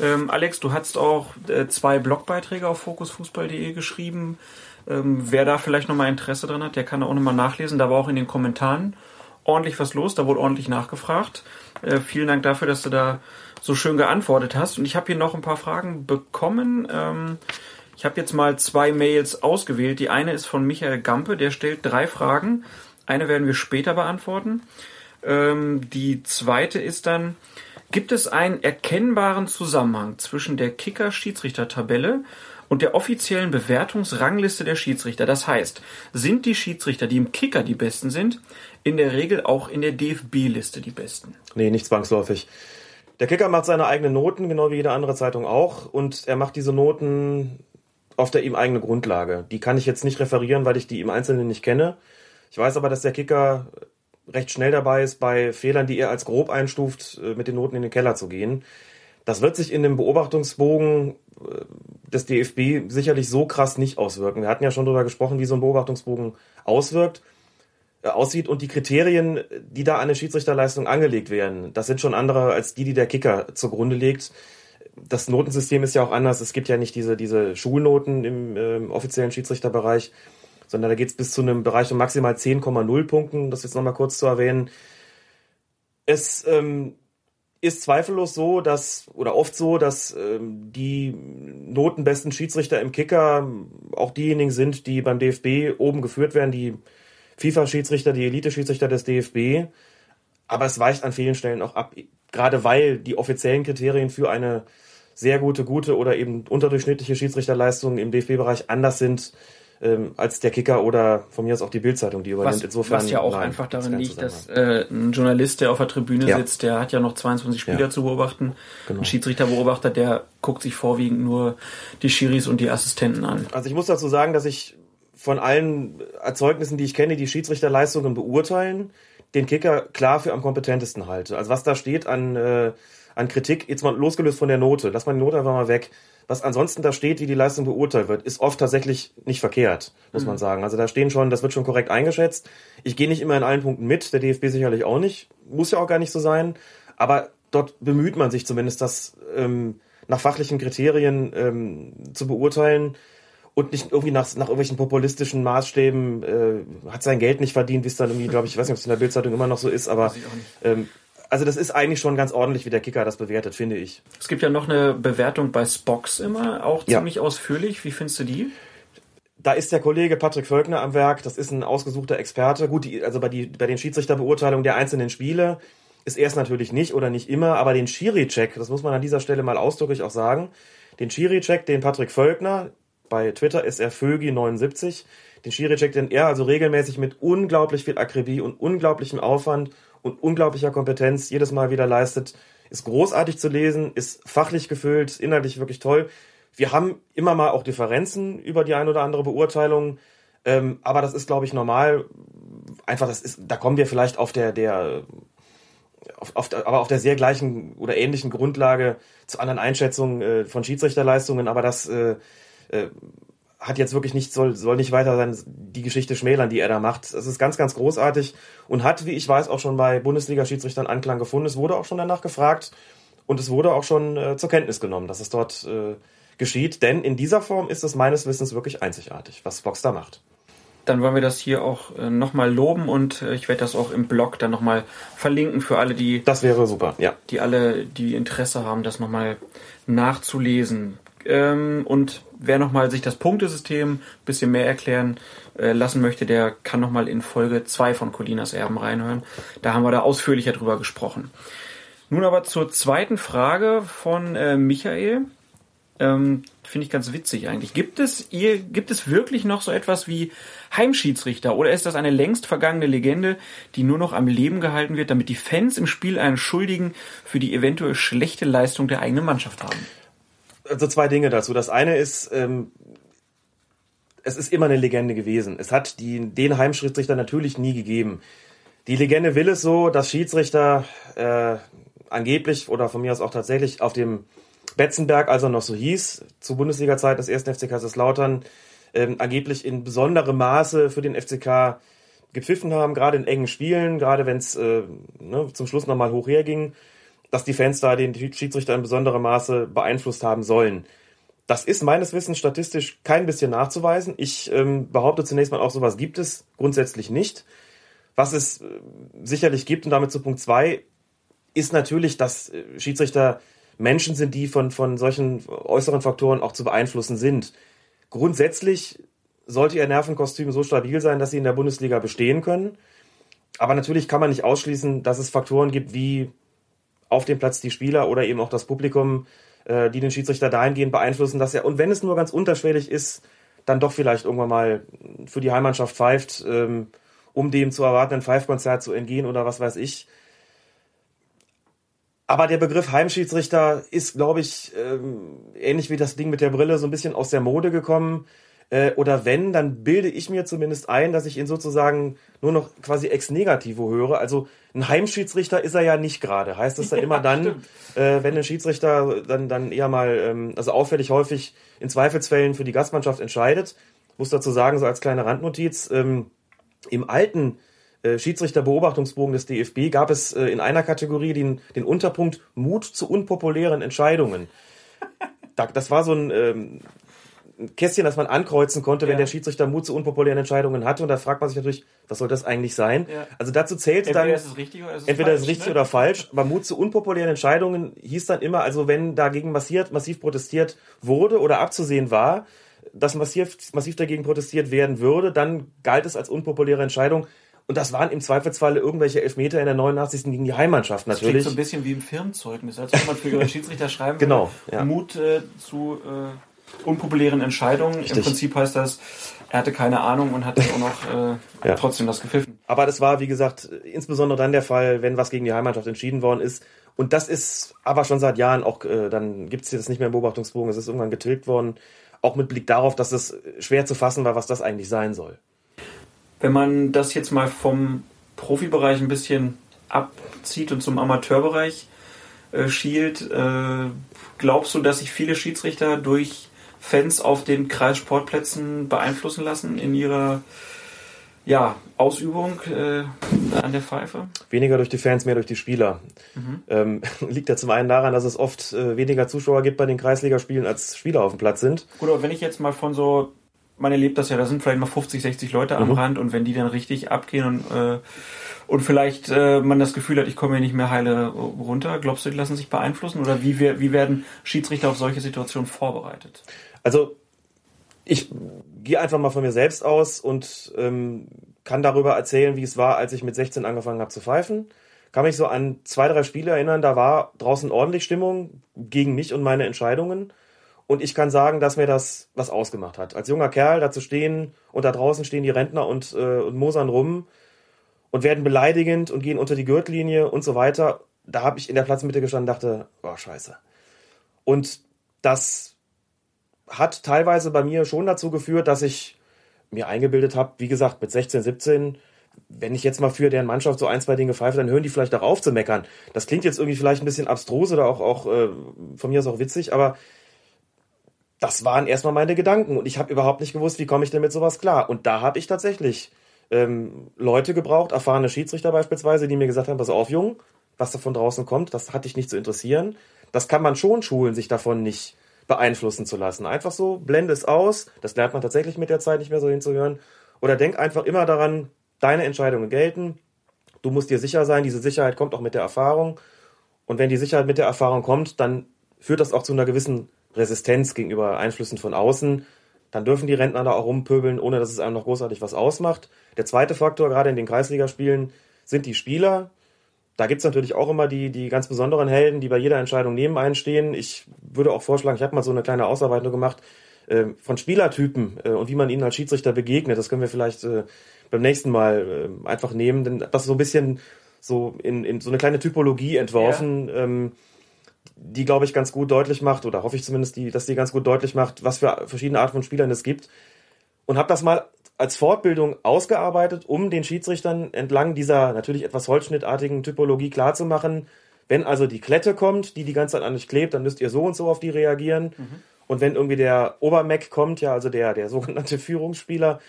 Ähm, Alex, du hast auch äh, zwei Blogbeiträge auf fokusfußball.de geschrieben. Ähm, wer da vielleicht nochmal Interesse dran hat, der kann da auch nochmal nachlesen. Da war auch in den Kommentaren ordentlich was los. Da wurde ordentlich nachgefragt. Äh, vielen Dank dafür, dass du da so schön geantwortet hast. Und ich habe hier noch ein paar Fragen bekommen. Ähm, ich habe jetzt mal zwei Mails ausgewählt. Die eine ist von Michael Gampe, der stellt drei Fragen. Eine werden wir später beantworten. Ähm, die zweite ist dann, gibt es einen erkennbaren Zusammenhang zwischen der Kicker-Schiedsrichter-Tabelle und der offiziellen Bewertungsrangliste der Schiedsrichter? Das heißt, sind die Schiedsrichter, die im Kicker die besten sind, in der Regel auch in der DFB-Liste die besten? Nee, nicht zwangsläufig. Der Kicker macht seine eigenen Noten, genau wie jede andere Zeitung auch, und er macht diese Noten auf der ihm eigenen Grundlage. Die kann ich jetzt nicht referieren, weil ich die im Einzelnen nicht kenne. Ich weiß aber, dass der Kicker recht schnell dabei ist, bei Fehlern, die er als grob einstuft, äh, mit den Noten in den Keller zu gehen. Das wird sich in dem Beobachtungsbogen äh, des DFB sicherlich so krass nicht auswirken. Wir hatten ja schon darüber gesprochen, wie so ein Beobachtungsbogen auswirkt, äh, aussieht und die Kriterien, die da an eine Schiedsrichterleistung angelegt werden, das sind schon andere als die, die der Kicker zugrunde legt. Das Notensystem ist ja auch anders. Es gibt ja nicht diese, diese Schulnoten im äh, offiziellen Schiedsrichterbereich, sondern da geht es bis zu einem Bereich von maximal 10,0 Punkten, das jetzt nochmal kurz zu erwähnen. Es ähm, ist zweifellos so, dass, oder oft so, dass ähm, die notenbesten Schiedsrichter im Kicker auch diejenigen sind, die beim DFB oben geführt werden, die FIFA-Schiedsrichter, die Elite-Schiedsrichter des DFB. Aber es weicht an vielen Stellen auch ab, gerade weil die offiziellen Kriterien für eine sehr gute, gute oder eben unterdurchschnittliche Schiedsrichterleistungen im DFB-Bereich anders sind ähm, als der Kicker oder von mir aus auch die Bildzeitung, die übernimmt. Was, Insofern, was ja auch nein, einfach darin liegt, dass äh, ein Journalist, der auf der Tribüne Ja. sitzt, der hat ja noch 22 Spieler Ja. zu beobachten. Genau. Ein Schiedsrichterbeobachter, der guckt sich vorwiegend nur die Schiris und die Assistenten an. Also ich muss dazu sagen, dass ich von allen Erzeugnissen, die ich kenne, die Schiedsrichterleistungen beurteilen, den Kicker klar für am kompetentesten halte. Also was da steht an, äh, an Kritik, jetzt mal losgelöst von der Note, lass mal die Note einfach mal weg. Was ansonsten da steht, wie die Leistung beurteilt wird, ist oft tatsächlich nicht verkehrt, muss man sagen. Also da stehen schon, das wird schon korrekt eingeschätzt. Ich gehe nicht immer in allen Punkten mit, der DFB sicherlich auch nicht, muss ja auch gar nicht so sein. Aber dort bemüht man sich zumindest, das ähm, nach fachlichen Kriterien ähm, zu beurteilen und nicht irgendwie nach, nach irgendwelchen populistischen Maßstäben äh, hat sein Geld nicht verdient, wie es dann irgendwie, glaube ich, ich weiß nicht, ob es in der Bildzeitung immer noch so ist, aber ähm, also das ist eigentlich schon ganz ordentlich, wie der Kicker das bewertet, finde ich. Es gibt ja noch eine Bewertung bei Spox immer, auch Ja. ziemlich ausführlich. Wie findest du die? Da ist der Kollege Patrick Völkner am Werk, das ist ein ausgesuchter Experte. Gut, die, also bei, die, bei den Schiedsrichterbeurteilungen der einzelnen Spiele ist er es natürlich nicht oder nicht immer, aber den Schiri-Check, das muss man an dieser Stelle mal ausdrücklich auch sagen, den Schiri-Check, den Patrick Völkner, bei Twitter ist er Vögi79, den Schiri-Check, den er also regelmäßig mit unglaublich viel Akribie und unglaublichem Aufwand und unglaublicher Kompetenz jedes Mal wieder leistet, ist großartig zu lesen, ist fachlich gefüllt, inhaltlich wirklich toll. Wir haben immer mal auch Differenzen über die ein oder andere Beurteilung, ähm, aber das ist, glaube ich, normal. Einfach, das ist, da kommen wir vielleicht auf der, der, auf, auf aber auf der sehr gleichen oder ähnlichen Grundlage zu anderen Einschätzungen äh, von Schiedsrichterleistungen, aber das äh, äh, hat jetzt wirklich nicht, soll, soll nicht weiter sein, die Geschichte schmälern, die er da macht. Es ist ganz, ganz großartig und hat, wie ich weiß, auch schon bei Bundesliga-Schiedsrichtern Anklang gefunden. Es wurde auch schon danach gefragt und es wurde auch schon äh, zur Kenntnis genommen, dass es dort äh, geschieht, denn in dieser Form ist es meines Wissens wirklich einzigartig, was Box da macht. Dann wollen wir das hier auch äh, nochmal loben und äh, ich werde das auch im Blog dann nochmal verlinken für alle, die, Das wäre super, ja. die alle, die Interesse haben, das nochmal nachzulesen. Ähm, und wer nochmal sich das Punktesystem ein bisschen mehr erklären äh, lassen möchte, der kann nochmal in Folge 2 von Colinas Erben reinhören. Da haben wir da ausführlicher drüber gesprochen. Nun aber zur zweiten Frage von äh, Michael. Ähm, Finde ich ganz witzig eigentlich. Gibt es, ihr, gibt es wirklich noch so etwas wie Heimschiedsrichter oder ist das eine längst vergangene Legende, die nur noch am Leben gehalten wird, damit die Fans im Spiel einen Schuldigen für die eventuell schlechte Leistung der eigenen Mannschaft haben? Also zwei Dinge dazu. Das eine ist, ähm, es ist immer eine Legende gewesen. Es hat die, den Heimschiedsrichter natürlich nie gegeben. Die Legende will es so, dass Schiedsrichter äh, angeblich oder von mir aus auch tatsächlich auf dem Betzenberg, als er noch so hieß, zu Bundesliga-Zeit des ersten FC Kaiserslautern, ähm, angeblich in besonderem Maße für den FCK gepfiffen haben, gerade in engen Spielen, gerade wenn es äh, ne, zum Schluss nochmal hoch herging, dass die Fans da den Schiedsrichter in besonderem Maße beeinflusst haben sollen. Das ist meines Wissens statistisch kein bisschen nachzuweisen. Ich ähm, behaupte zunächst mal auch, sowas gibt es grundsätzlich nicht. Was es äh, sicherlich gibt, und damit zu Punkt zwei, ist natürlich, dass äh, Schiedsrichter Menschen sind, die von, von solchen äußeren Faktoren auch zu beeinflussen sind. Grundsätzlich sollte ihr Nervenkostüm so stabil sein, dass sie in der Bundesliga bestehen können. Aber natürlich kann man nicht ausschließen, dass es Faktoren gibt wie auf dem Platz die Spieler oder eben auch das Publikum, äh, die den Schiedsrichter dahingehend beeinflussen, dass er, und wenn es nur ganz unterschwellig ist, dann doch vielleicht irgendwann mal für die Heimmannschaft pfeift, ähm, um dem zu erwartenden Pfeifkonzert zu entgehen oder was weiß ich. Aber der Begriff Heimschiedsrichter ist, glaube ich, ähm, ähnlich wie das Ding mit der Brille, so ein bisschen aus der Mode gekommen. Äh, oder wenn, dann bilde ich mir zumindest ein, dass ich ihn sozusagen nur noch quasi ex negativo höre. Also ein Heimschiedsrichter ist er ja nicht gerade. Heißt das ja immer dann, äh, wenn ein Schiedsrichter dann, dann eher mal, ähm, also auffällig häufig in Zweifelsfällen für die Gastmannschaft entscheidet. Muss dazu sagen, so als kleine Randnotiz, ähm, im alten äh, Schiedsrichterbeobachtungsbogen des DFB gab es äh, in einer Kategorie den, den Unterpunkt Mut zu unpopulären Entscheidungen. Da, das war so ein ähm, ein Kästchen, das man ankreuzen konnte, wenn Ja. der Schiedsrichter Mut zu unpopulären Entscheidungen hatte. Und da fragt man sich natürlich, was soll das eigentlich sein? Ja. Also dazu zählte Entweder dann, ist es richtig oder ist es entweder ist falsch, es richtig ne? oder falsch. Aber Mut zu unpopulären Entscheidungen hieß dann immer, also wenn dagegen massiert, massiv protestiert wurde oder abzusehen war, dass massiv, massiv dagegen protestiert werden würde, dann galt es als unpopuläre Entscheidung. Und das waren im Zweifelsfalle irgendwelche Elfmeter in der 89. gegen die Heimmannschaft Das klingt natürlich. so ein bisschen wie im Firmenzeugnis, als ob man für ihre Schiedsrichter schreiben Genau, ja. Mut äh, zu äh, unpopulären Entscheidungen. Im Richtig. Prinzip heißt das, er hatte keine Ahnung und hat dann auch noch äh, Ja. trotzdem das gepfiffen. Aber das war, wie gesagt, insbesondere dann der Fall, wenn was gegen die Heimmannschaft entschieden worden ist. Und das ist aber schon seit Jahren auch, äh, dann gibt es das nicht mehr im Beobachtungsbogen, es ist irgendwann getilgt worden, auch mit Blick darauf, dass es schwer zu fassen war, was das eigentlich sein soll. Wenn man das jetzt mal vom Profibereich ein bisschen abzieht und zum Amateurbereich äh, schielt, äh, glaubst du, dass sich viele Schiedsrichter durch Fans auf den Kreissportplätzen beeinflussen lassen in ihrer ja, Ausübung äh, an der Pfeife? Weniger durch die Fans, mehr durch die Spieler. Ähm, liegt ja zum einen daran, dass es oft äh, weniger Zuschauer gibt bei den Kreisligaspielen, als Spieler auf dem Platz sind. Gut, aber wenn ich jetzt mal von so, man erlebt das ja, da sind vielleicht mal 50, 60 Leute am Rand und wenn die dann richtig abgehen und, äh, und vielleicht äh, man das Gefühl hat, ich komme hier nicht mehr heile runter, glaubst du, die lassen sich beeinflussen oder wie, wer- wie werden Schiedsrichter auf solche Situationen vorbereitet? Also ich gehe einfach mal von mir selbst aus und ähm, kann darüber erzählen, wie es war, als ich mit 16 angefangen habe zu pfeifen. Kann mich so an zwei, drei Spiele erinnern, da war draußen ordentlich Stimmung gegen mich und meine Entscheidungen. Und ich kann sagen, dass mir das was ausgemacht hat. Als junger Kerl da zu stehen und da draußen stehen die Rentner und, äh, und mosern rum und werden beleidigend und gehen unter die Gürtellinie und so weiter. Da habe ich in der Platzmitte gestanden und dachte, oh scheiße. Und das hat teilweise bei mir schon dazu geführt, dass ich mir eingebildet habe, wie gesagt, mit 16, 17, wenn ich jetzt mal für deren Mannschaft so ein, zwei Dinge pfeife, dann hören die vielleicht auch auf zu meckern. Das klingt jetzt irgendwie vielleicht ein bisschen abstrus oder auch, auch äh, von mir aus auch witzig, aber das waren erstmal meine Gedanken und ich habe überhaupt nicht gewusst, wie komme ich denn mit sowas klar. Und da habe ich tatsächlich ähm, Leute gebraucht, erfahrene Schiedsrichter beispielsweise, die mir gesagt haben, pass auf, Jung, was da von draußen kommt, das hat dich nicht zu interessieren. Das kann man schon schulen, sich davon nicht beeinflussen zu lassen. Einfach so, blende es aus, das lernt man tatsächlich mit der Zeit nicht mehr so hinzuhören. Oder denk einfach immer daran, deine Entscheidungen gelten. Du musst dir sicher sein, diese Sicherheit kommt auch mit der Erfahrung. Und wenn die Sicherheit mit der Erfahrung kommt, dann führt das auch zu einer gewissen Resistenz gegenüber Einflüssen von außen. Dann dürfen die Rentner da auch rumpöbeln, ohne dass es einem noch großartig was ausmacht. Der zweite Faktor, gerade in den Kreisligaspielen, sind die Spieler. Da gibt's natürlich auch immer die, die ganz besonderen Helden, die bei jeder Entscheidung neben einen stehen. Ich würde auch vorschlagen, ich habe mal so eine kleine Ausarbeitung gemacht äh, von Spielertypen äh, und wie man ihnen als Schiedsrichter begegnet. Das können wir vielleicht äh, beim nächsten Mal äh, einfach nehmen, denn das ist so ein bisschen so in, in so eine kleine Typologie entworfen, ähm, die, glaube ich, ganz gut deutlich macht, oder hoffe ich zumindest, die, dass die ganz gut deutlich macht, was für verschiedene Arten von Spielern es gibt. Und habe das mal als Fortbildung ausgearbeitet, um den Schiedsrichtern entlang dieser natürlich etwas holzschnittartigen Typologie klarzumachen, wenn also die Klette kommt, die die ganze Zeit an euch klebt, dann müsst ihr so und so auf die reagieren. Und wenn irgendwie der Obermeck kommt, ja, also der, der sogenannte Führungsspieler,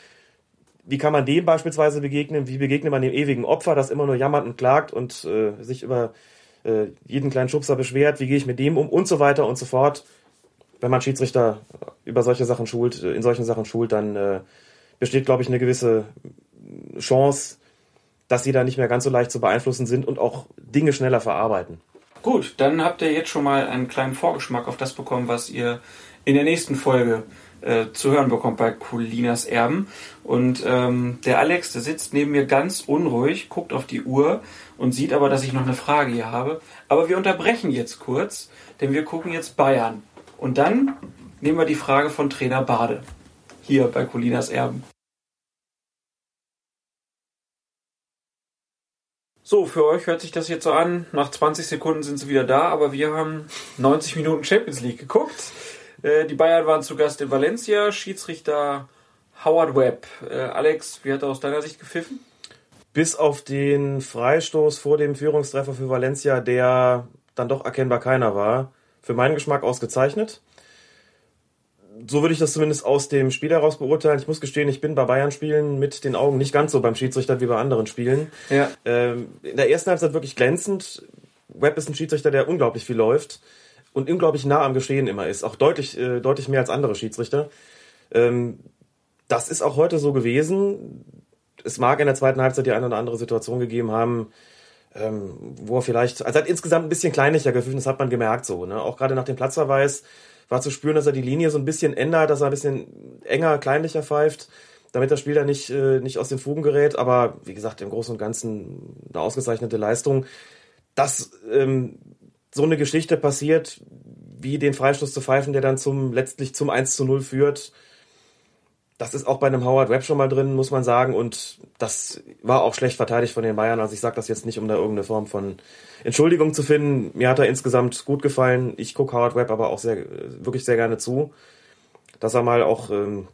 wie kann man dem beispielsweise begegnen? Wie begegnet man dem ewigen Opfer, das immer nur jammert und klagt und äh, sich über äh, jeden kleinen Schubser beschwert? Wie gehe ich mit dem um? Und so weiter und so fort. Wenn man Schiedsrichter über solche Sachen schult, äh, in solchen Sachen schult, dann äh, besteht, glaube ich, eine gewisse Chance, dass sie da nicht mehr ganz so leicht zu beeinflussen sind und auch Dinge schneller verarbeiten. Gut, dann habt ihr jetzt schon mal einen kleinen Vorgeschmack auf das bekommen, was ihr in der nächsten Folge äh, zu hören bekommt bei Colinas Erben. Und ähm, der Alex, der sitzt neben mir ganz unruhig, guckt auf die Uhr und sieht aber, dass ich noch eine Frage hier habe. Aber wir unterbrechen jetzt kurz, denn wir gucken jetzt Bayern. Und dann nehmen wir die Frage von Trainer Bade. Hier bei Colinas Erben. So, für euch hört sich das jetzt so an. Nach 20 Sekunden sind sie wieder da, aber wir haben 90 Minuten Champions League geguckt. Äh, die Bayern waren zu Gast in Valencia. Schiedsrichter Howard Webb. Äh, Alex, wie hat er aus deiner Sicht gepfiffen? Bis auf den Freistoß vor dem Führungstreffer für Valencia, der dann doch erkennbar keiner war, für meinen Geschmack ausgezeichnet. So würde ich das zumindest aus dem Spiel heraus beurteilen. Ich muss gestehen, ich bin bei Bayern-Spielen mit den Augen nicht ganz so beim Schiedsrichter wie bei anderen Spielen. Ja. Ähm, in der ersten Halbzeit wirklich glänzend. Webb ist ein Schiedsrichter, der unglaublich viel läuft und unglaublich nah am Geschehen immer ist. Auch deutlich, äh, deutlich mehr als andere Schiedsrichter. Ähm, das ist auch heute so gewesen. Es mag in der zweiten Halbzeit die eine oder andere Situation gegeben haben, ähm, wo er vielleicht, also er hat insgesamt ein bisschen kleinlicher gepfiffen, das hat man gemerkt so. Ne? Auch gerade nach dem Platzverweis war zu spüren, dass er die Linie so ein bisschen ändert, dass er ein bisschen enger, kleinlicher pfeift. damit das Spiel da nicht, äh, nicht aus den Fugen gerät. Aber wie gesagt, im Großen und Ganzen eine ausgezeichnete Leistung. Dass ähm, so eine Geschichte passiert, wie den Freistoß zu pfeifen, der dann zum letztlich zum 1 zu 0 führt, das ist auch bei einem Howard Webb schon mal drin, muss man sagen. Und das war auch schlecht verteidigt von den Bayern. Also ich sage das jetzt nicht, um da irgendeine Form von Entschuldigung zu finden. Mir hat er insgesamt gut gefallen. Ich gucke Howard Webb aber auch sehr, wirklich sehr gerne zu. Dass er mal auch ähm,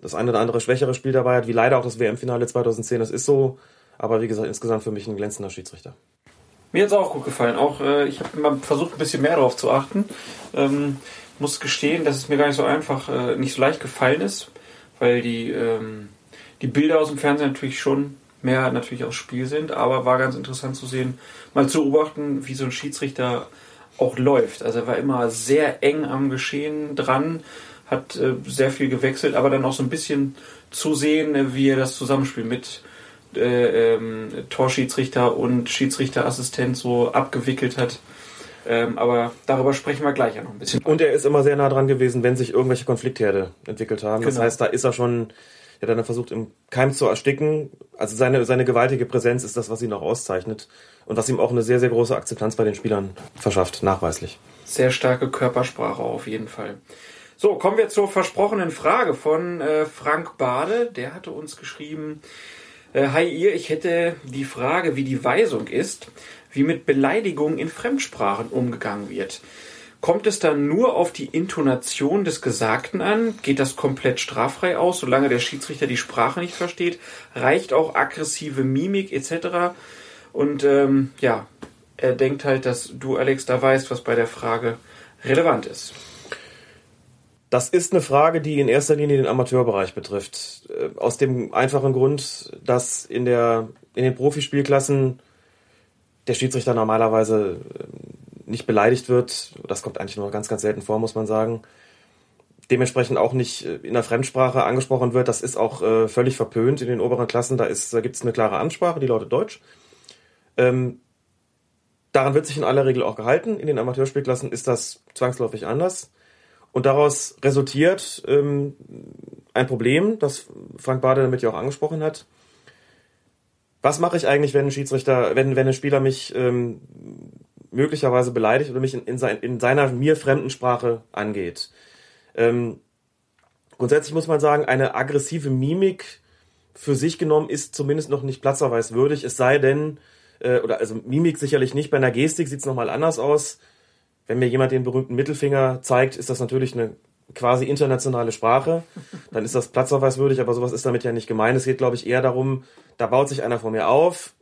das eine oder andere schwächere Spiel dabei hat, wie leider auch das WM-Finale 2010. Das ist so. Aber wie gesagt, insgesamt für mich ein glänzender Schiedsrichter. Mir hat es auch gut gefallen. Auch äh, ich habe mal versucht, ein bisschen mehr darauf zu achten. Ähm, muss gestehen, dass es mir gar nicht so einfach, äh, nicht so leicht gefallen ist weil die, ähm, die Bilder aus dem Fernsehen natürlich schon mehr natürlich aus Spiel sind, aber war ganz interessant zu sehen, mal zu beobachten, wie so ein Schiedsrichter auch läuft. Also er war immer sehr eng am Geschehen dran, hat äh, sehr viel gewechselt, aber dann auch so ein bisschen zu sehen, äh, wie er das Zusammenspiel mit äh, ähm, Torschiedsrichter und Schiedsrichterassistent so abgewickelt hat. Ähm, aber darüber sprechen wir gleich ja noch ein bisschen. Und er ist immer sehr nah dran gewesen, wenn sich irgendwelche Konfliktherde entwickelt haben. Genau. Das heißt, da ist er schon, hat dann versucht, im Keim zu ersticken. Also seine, seine gewaltige Präsenz ist das, was ihn auch auszeichnet. Und was ihm auch eine sehr, sehr große Akzeptanz bei den Spielern verschafft, nachweislich. Sehr starke Körpersprache auf jeden Fall. So, kommen wir zur versprochenen Frage von äh, Frank Bade. Der hatte uns geschrieben, äh, Hi ihr, ich hätte die Frage, wie die Weisung ist wie mit Beleidigungen in Fremdsprachen umgegangen wird. Kommt es dann nur auf die Intonation des Gesagten an? Geht das komplett straffrei aus, solange der Schiedsrichter die Sprache nicht versteht? Reicht auch aggressive Mimik etc.? Und ähm, ja, er denkt halt, dass du, Alex, da weißt, was bei der Frage relevant ist. Das ist eine Frage, die in erster Linie den Amateurbereich betrifft. Äh, aus dem einfachen Grund, dass in, der, in den Profispielklassen der Schiedsrichter normalerweise äh, nicht beleidigt wird. Das kommt eigentlich nur ganz, ganz selten vor, muss man sagen. Dementsprechend auch nicht äh, in der Fremdsprache angesprochen wird. Das ist auch äh, völlig verpönt in den oberen Klassen. Da, da gibt es eine klare Ansprache, die lautet Deutsch. Ähm, daran wird sich in aller Regel auch gehalten. In den Amateurspielklassen ist das zwangsläufig anders. Und daraus resultiert ähm, ein Problem, das Frank Bade damit ja auch angesprochen hat was mache ich eigentlich, wenn ein Schiedsrichter, wenn, wenn ein Spieler mich ähm, möglicherweise beleidigt oder mich in, in, sein, in seiner mir fremden Sprache angeht? Ähm, grundsätzlich muss man sagen, eine aggressive Mimik für sich genommen ist zumindest noch nicht platzerweiswürdig, es sei denn, äh, oder also Mimik sicherlich nicht, bei einer Gestik sieht es nochmal anders aus. Wenn mir jemand den berühmten Mittelfinger zeigt, ist das natürlich eine quasi internationale Sprache, dann ist das platzverweiswürdig, aber sowas ist damit ja nicht gemeint. Es geht, glaube ich, eher darum, da baut sich einer vor mir auf,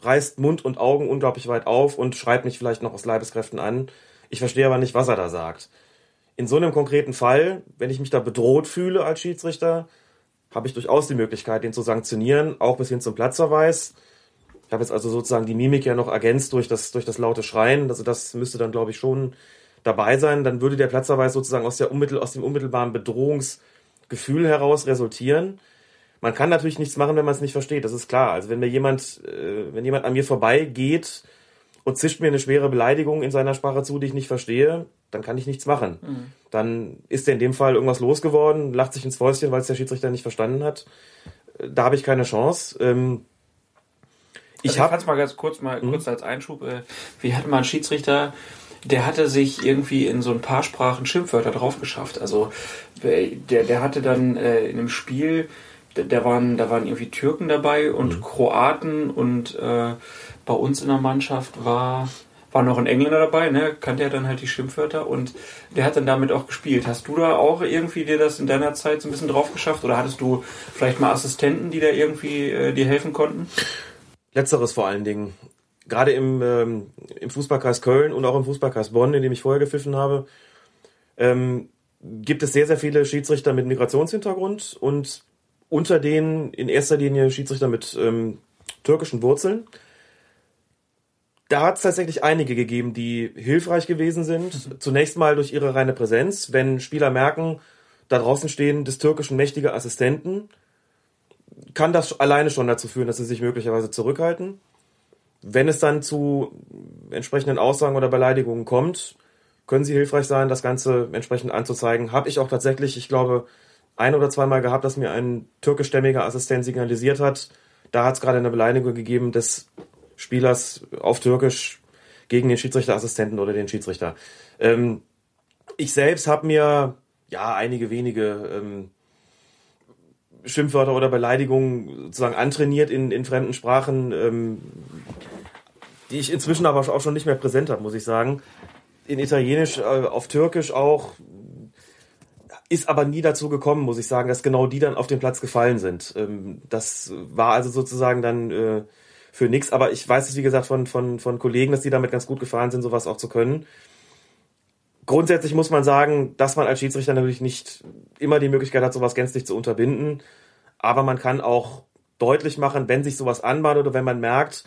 reißt Mund und Augen unglaublich weit auf und schreit mich vielleicht noch aus Leibeskräften an. Ich verstehe aber nicht, was er da sagt. In so einem konkreten Fall, wenn ich mich da bedroht fühle als Schiedsrichter, habe ich durchaus die Möglichkeit, den zu sanktionieren, auch bis hin zum Platzverweis. Ich habe jetzt also sozusagen die Mimik ja noch ergänzt durch das, durch das laute Schreien. Also das müsste dann, glaube ich, schon dabei sein, dann würde der Platzverweis sozusagen aus, der unmittel, aus dem unmittelbaren Bedrohungsgefühl heraus resultieren. Man kann natürlich nichts machen, wenn man es nicht versteht, das ist klar. Also wenn mir jemand, äh, wenn jemand an mir vorbeigeht und zischt mir eine schwere Beleidigung in seiner Sprache zu, die ich nicht verstehe, dann kann ich nichts machen. Mhm. Dann ist er in dem Fall irgendwas losgeworden, lacht sich ins Fäustchen, weil es der Schiedsrichter nicht verstanden hat. Äh, da habe ich keine Chance. Ähm, ich also ich mal ganz kurz mal mhm. kurz als Einschub. Äh, wir hatten mal einen Schiedsrichter, der hatte sich irgendwie in so ein paar Sprachen Schimpfwörter drauf geschafft. Also der, der hatte dann äh, in einem Spiel, da waren, da waren irgendwie Türken dabei und mhm. Kroaten und äh, bei uns in der Mannschaft war war noch ein Engländer dabei, ne, kannte er dann halt die Schimpfwörter und der hat dann damit auch gespielt. Hast du da auch irgendwie dir das in deiner Zeit so ein bisschen drauf geschafft oder hattest du vielleicht mal Assistenten, die da irgendwie äh, dir helfen konnten? Letzteres vor allen Dingen gerade im, ähm, im Fußballkreis Köln und auch im Fußballkreis Bonn, in dem ich vorher gepfiffen habe, ähm, gibt es sehr, sehr viele Schiedsrichter mit Migrationshintergrund und unter denen in erster Linie Schiedsrichter mit ähm, türkischen Wurzeln. Da hat es tatsächlich einige gegeben, die hilfreich gewesen sind. Zunächst mal durch ihre reine Präsenz. Wenn Spieler merken, da draußen stehen des Türkischen mächtige Assistenten, kann das alleine schon dazu führen, dass sie sich möglicherweise zurückhalten. Wenn es dann zu entsprechenden Aussagen oder Beleidigungen kommt, können sie hilfreich sein, das Ganze entsprechend anzuzeigen. Habe ich auch tatsächlich, ich glaube, ein oder zweimal gehabt, dass mir ein türkischstämmiger Assistent signalisiert hat, da hat es gerade eine Beleidigung gegeben des Spielers auf Türkisch gegen den Schiedsrichterassistenten oder den Schiedsrichter. Ähm, ich selbst habe mir ja einige wenige ähm, Schimpfwörter oder Beleidigungen sozusagen antrainiert in, in fremden Sprachen, ähm, die ich inzwischen aber auch schon nicht mehr präsent habe, muss ich sagen. In Italienisch, äh, auf Türkisch auch, ist aber nie dazu gekommen, muss ich sagen, dass genau die dann auf den Platz gefallen sind. Ähm, das war also sozusagen dann äh, für nichts, aber ich weiß es, wie gesagt, von, von, von Kollegen, dass die damit ganz gut gefahren sind, sowas auch zu können. Grundsätzlich muss man sagen, dass man als Schiedsrichter natürlich nicht immer die Möglichkeit hat, sowas gänzlich zu unterbinden. Aber man kann auch deutlich machen, wenn sich sowas anbahnt oder wenn man merkt,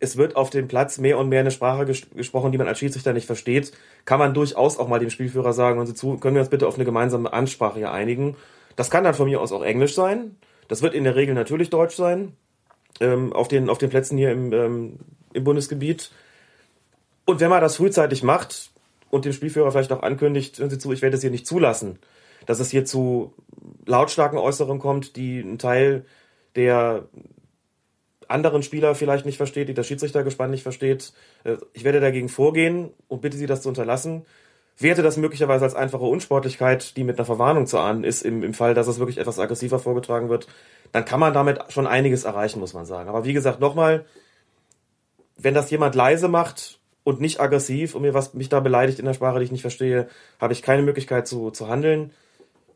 es wird auf dem Platz mehr und mehr eine Sprache ges gesprochen, die man als Schiedsrichter nicht versteht, kann man durchaus auch mal dem Spielführer sagen, und Sie zu, können wir uns bitte auf eine gemeinsame Ansprache hier einigen. Das kann dann von mir aus auch Englisch sein. Das wird in der Regel natürlich Deutsch sein, ähm, auf, den, auf den Plätzen hier im, ähm, im Bundesgebiet. Und wenn man das frühzeitig macht und dem Spielführer vielleicht auch ankündigt, hören Sie zu, ich werde es hier nicht zulassen, dass es hier zu lautstarken Äußerungen kommt, die einen Teil der anderen Spieler vielleicht nicht versteht, die das Schiedsrichtergespann nicht versteht. Äh, ich werde dagegen vorgehen und bitte Sie, das zu unterlassen. Werte das möglicherweise als einfache Unsportlichkeit, die mit einer Verwarnung zu ahnen ist, im, im Fall, dass es wirklich etwas aggressiver vorgetragen wird, dann kann man damit schon einiges erreichen, muss man sagen. Aber wie gesagt, nochmal, wenn das jemand leise macht und nicht aggressiv und mir was mich da beleidigt in der Sprache, die ich nicht verstehe, habe ich keine Möglichkeit zu, zu handeln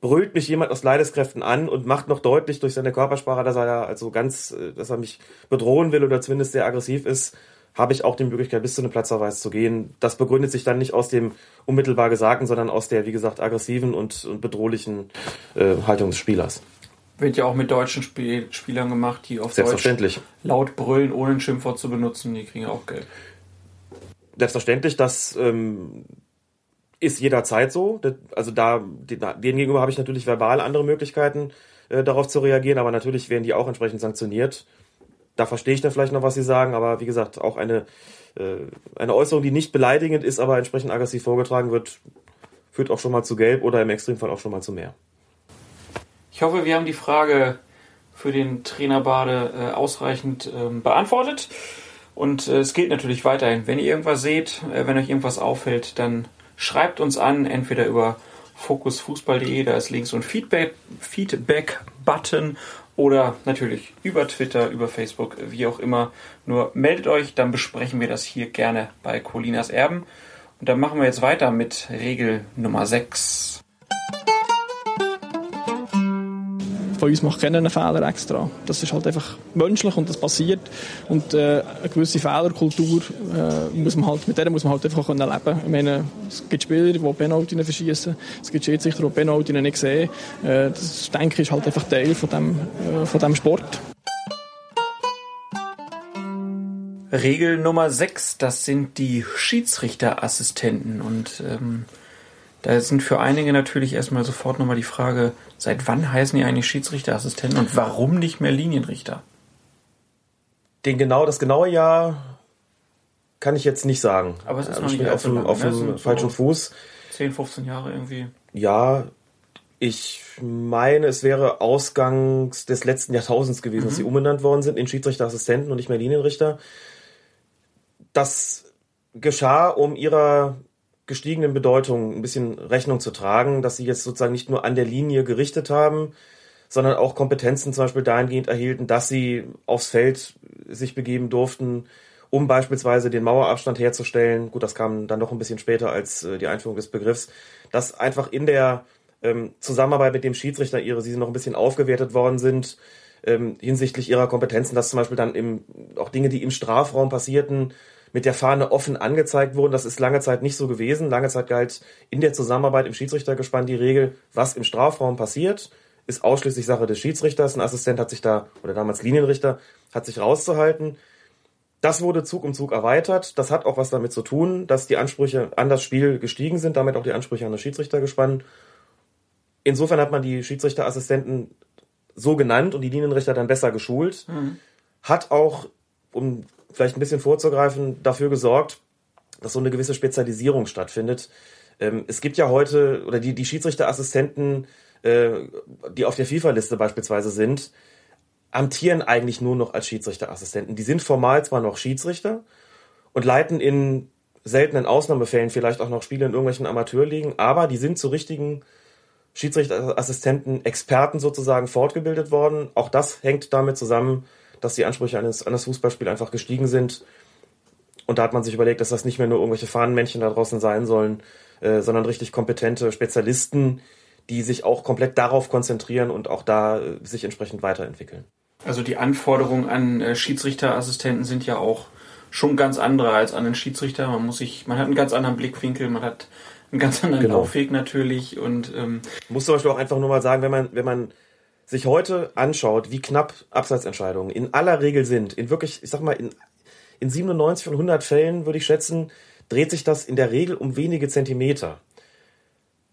brüllt mich jemand aus Leideskräften an und macht noch deutlich durch seine Körpersprache, dass er da also ganz, äh, dass er mich bedrohen will oder zumindest sehr aggressiv ist, habe ich auch die Möglichkeit, bis zu einem Platzverweis zu gehen. Das begründet sich dann nicht aus dem unmittelbar Gesagten, sondern aus der, wie gesagt, aggressiven und, und bedrohlichen äh, Haltung des Spielers. Wird ja auch mit deutschen Spiel Spielern gemacht, die auf Selbstverständlich. Deutsch laut brüllen, ohne ein Schimpfwort zu benutzen, die kriegen auch Geld. Selbstverständlich, dass ähm, ist jederzeit so. Also da, denen gegenüber habe ich natürlich verbal andere Möglichkeiten, äh, darauf zu reagieren, aber natürlich werden die auch entsprechend sanktioniert. Da verstehe ich dann vielleicht noch, was sie sagen, aber wie gesagt, auch eine, äh, eine Äußerung, die nicht beleidigend ist, aber entsprechend aggressiv vorgetragen wird, führt auch schon mal zu Gelb oder im Extremfall auch schon mal zu mehr. Ich hoffe, wir haben die Frage für den Trainer Bade äh, ausreichend ähm, beantwortet. Und äh, es gilt natürlich weiterhin. Wenn ihr irgendwas seht, äh, wenn euch irgendwas auffällt, dann Schreibt uns an, entweder über fokusfußball.de, da ist links so ein Feedback-Button Feedback oder natürlich über Twitter, über Facebook, wie auch immer. Nur meldet euch, dann besprechen wir das hier gerne bei Colinas Erben. Und dann machen wir jetzt weiter mit Regel Nummer 6. von uns macht keinen Fehler extra. Das ist halt einfach menschlich und das passiert. Und äh, eine gewisse Fehlerkultur äh, muss man halt, mit der muss man halt einfach können leben Ich meine, es gibt Spieler, die Penalty verschießen, es gibt Schiedsrichter, die Penalty nicht sehen. Äh, das denke ich ist halt einfach Teil von dem, äh, von dem Sport. Regel Nummer 6, das sind die Schiedsrichterassistenten. Und ähm, da sind für einige natürlich erstmal sofort nochmal die Frage, seit wann heißen die eigentlich Schiedsrichterassistenten und warum nicht mehr Linienrichter? Den genau, das genaue Jahr kann ich jetzt nicht sagen. Aber es ist also noch nicht auf, dem, auf dem ne? falschen so Fuß. 10, 15 Jahre irgendwie. Ja, ich meine, es wäre Ausgangs des letzten Jahrtausends gewesen, mhm. dass sie umbenannt worden sind in Schiedsrichterassistenten und nicht mehr Linienrichter. Das geschah um ihrer gestiegenen Bedeutung ein bisschen Rechnung zu tragen, dass sie jetzt sozusagen nicht nur an der Linie gerichtet haben, sondern auch Kompetenzen zum Beispiel dahingehend erhielten, dass sie aufs Feld sich begeben durften, um beispielsweise den Mauerabstand herzustellen. Gut, das kam dann noch ein bisschen später als äh, die Einführung des Begriffs, dass einfach in der ähm, Zusammenarbeit mit dem Schiedsrichter ihre, sie noch ein bisschen aufgewertet worden sind ähm, hinsichtlich ihrer Kompetenzen, dass zum Beispiel dann im, auch Dinge, die im Strafraum passierten, mit der Fahne offen angezeigt wurden. Das ist lange Zeit nicht so gewesen. Lange Zeit galt in der Zusammenarbeit im Schiedsrichtergespann die Regel, was im Strafraum passiert, ist ausschließlich Sache des Schiedsrichters. Ein Assistent hat sich da, oder damals Linienrichter, hat sich rauszuhalten. Das wurde Zug um Zug erweitert. Das hat auch was damit zu tun, dass die Ansprüche an das Spiel gestiegen sind, damit auch die Ansprüche an das Schiedsrichtergespann. Insofern hat man die Schiedsrichterassistenten so genannt und die Linienrichter dann besser geschult. Mhm. Hat auch, um vielleicht ein bisschen vorzugreifen, dafür gesorgt, dass so eine gewisse Spezialisierung stattfindet. Ähm, es gibt ja heute, oder die, die Schiedsrichterassistenten äh, die auf der FIFA-Liste beispielsweise sind, amtieren eigentlich nur noch als Schiedsrichterassistenten. Die sind formal zwar noch Schiedsrichter und leiten in seltenen Ausnahmefällen vielleicht auch noch Spiele in irgendwelchen Amateurligen, aber die sind zu richtigen Schiedsrichterassistenten, Experten sozusagen fortgebildet worden. Auch das hängt damit zusammen, dass die Ansprüche eines, eines Fußballspiels einfach gestiegen sind. Und da hat man sich überlegt, dass das nicht mehr nur irgendwelche Fahnenmännchen da draußen sein sollen, äh, sondern richtig kompetente Spezialisten, die sich auch komplett darauf konzentrieren und auch da äh, sich entsprechend weiterentwickeln. Also die Anforderungen an äh, Schiedsrichterassistenten sind ja auch schon ganz andere als an einen Schiedsrichter. Man muss sich, man hat einen ganz anderen Blickwinkel, man hat einen ganz anderen genau. Laufweg natürlich und ähm, muss zum Beispiel auch einfach nur mal sagen, wenn man wenn man sich heute anschaut, wie knapp Abseitsentscheidungen in aller Regel sind, in wirklich, ich sag mal, in, in 97 von 100 Fällen würde ich schätzen, dreht sich das in der Regel um wenige Zentimeter.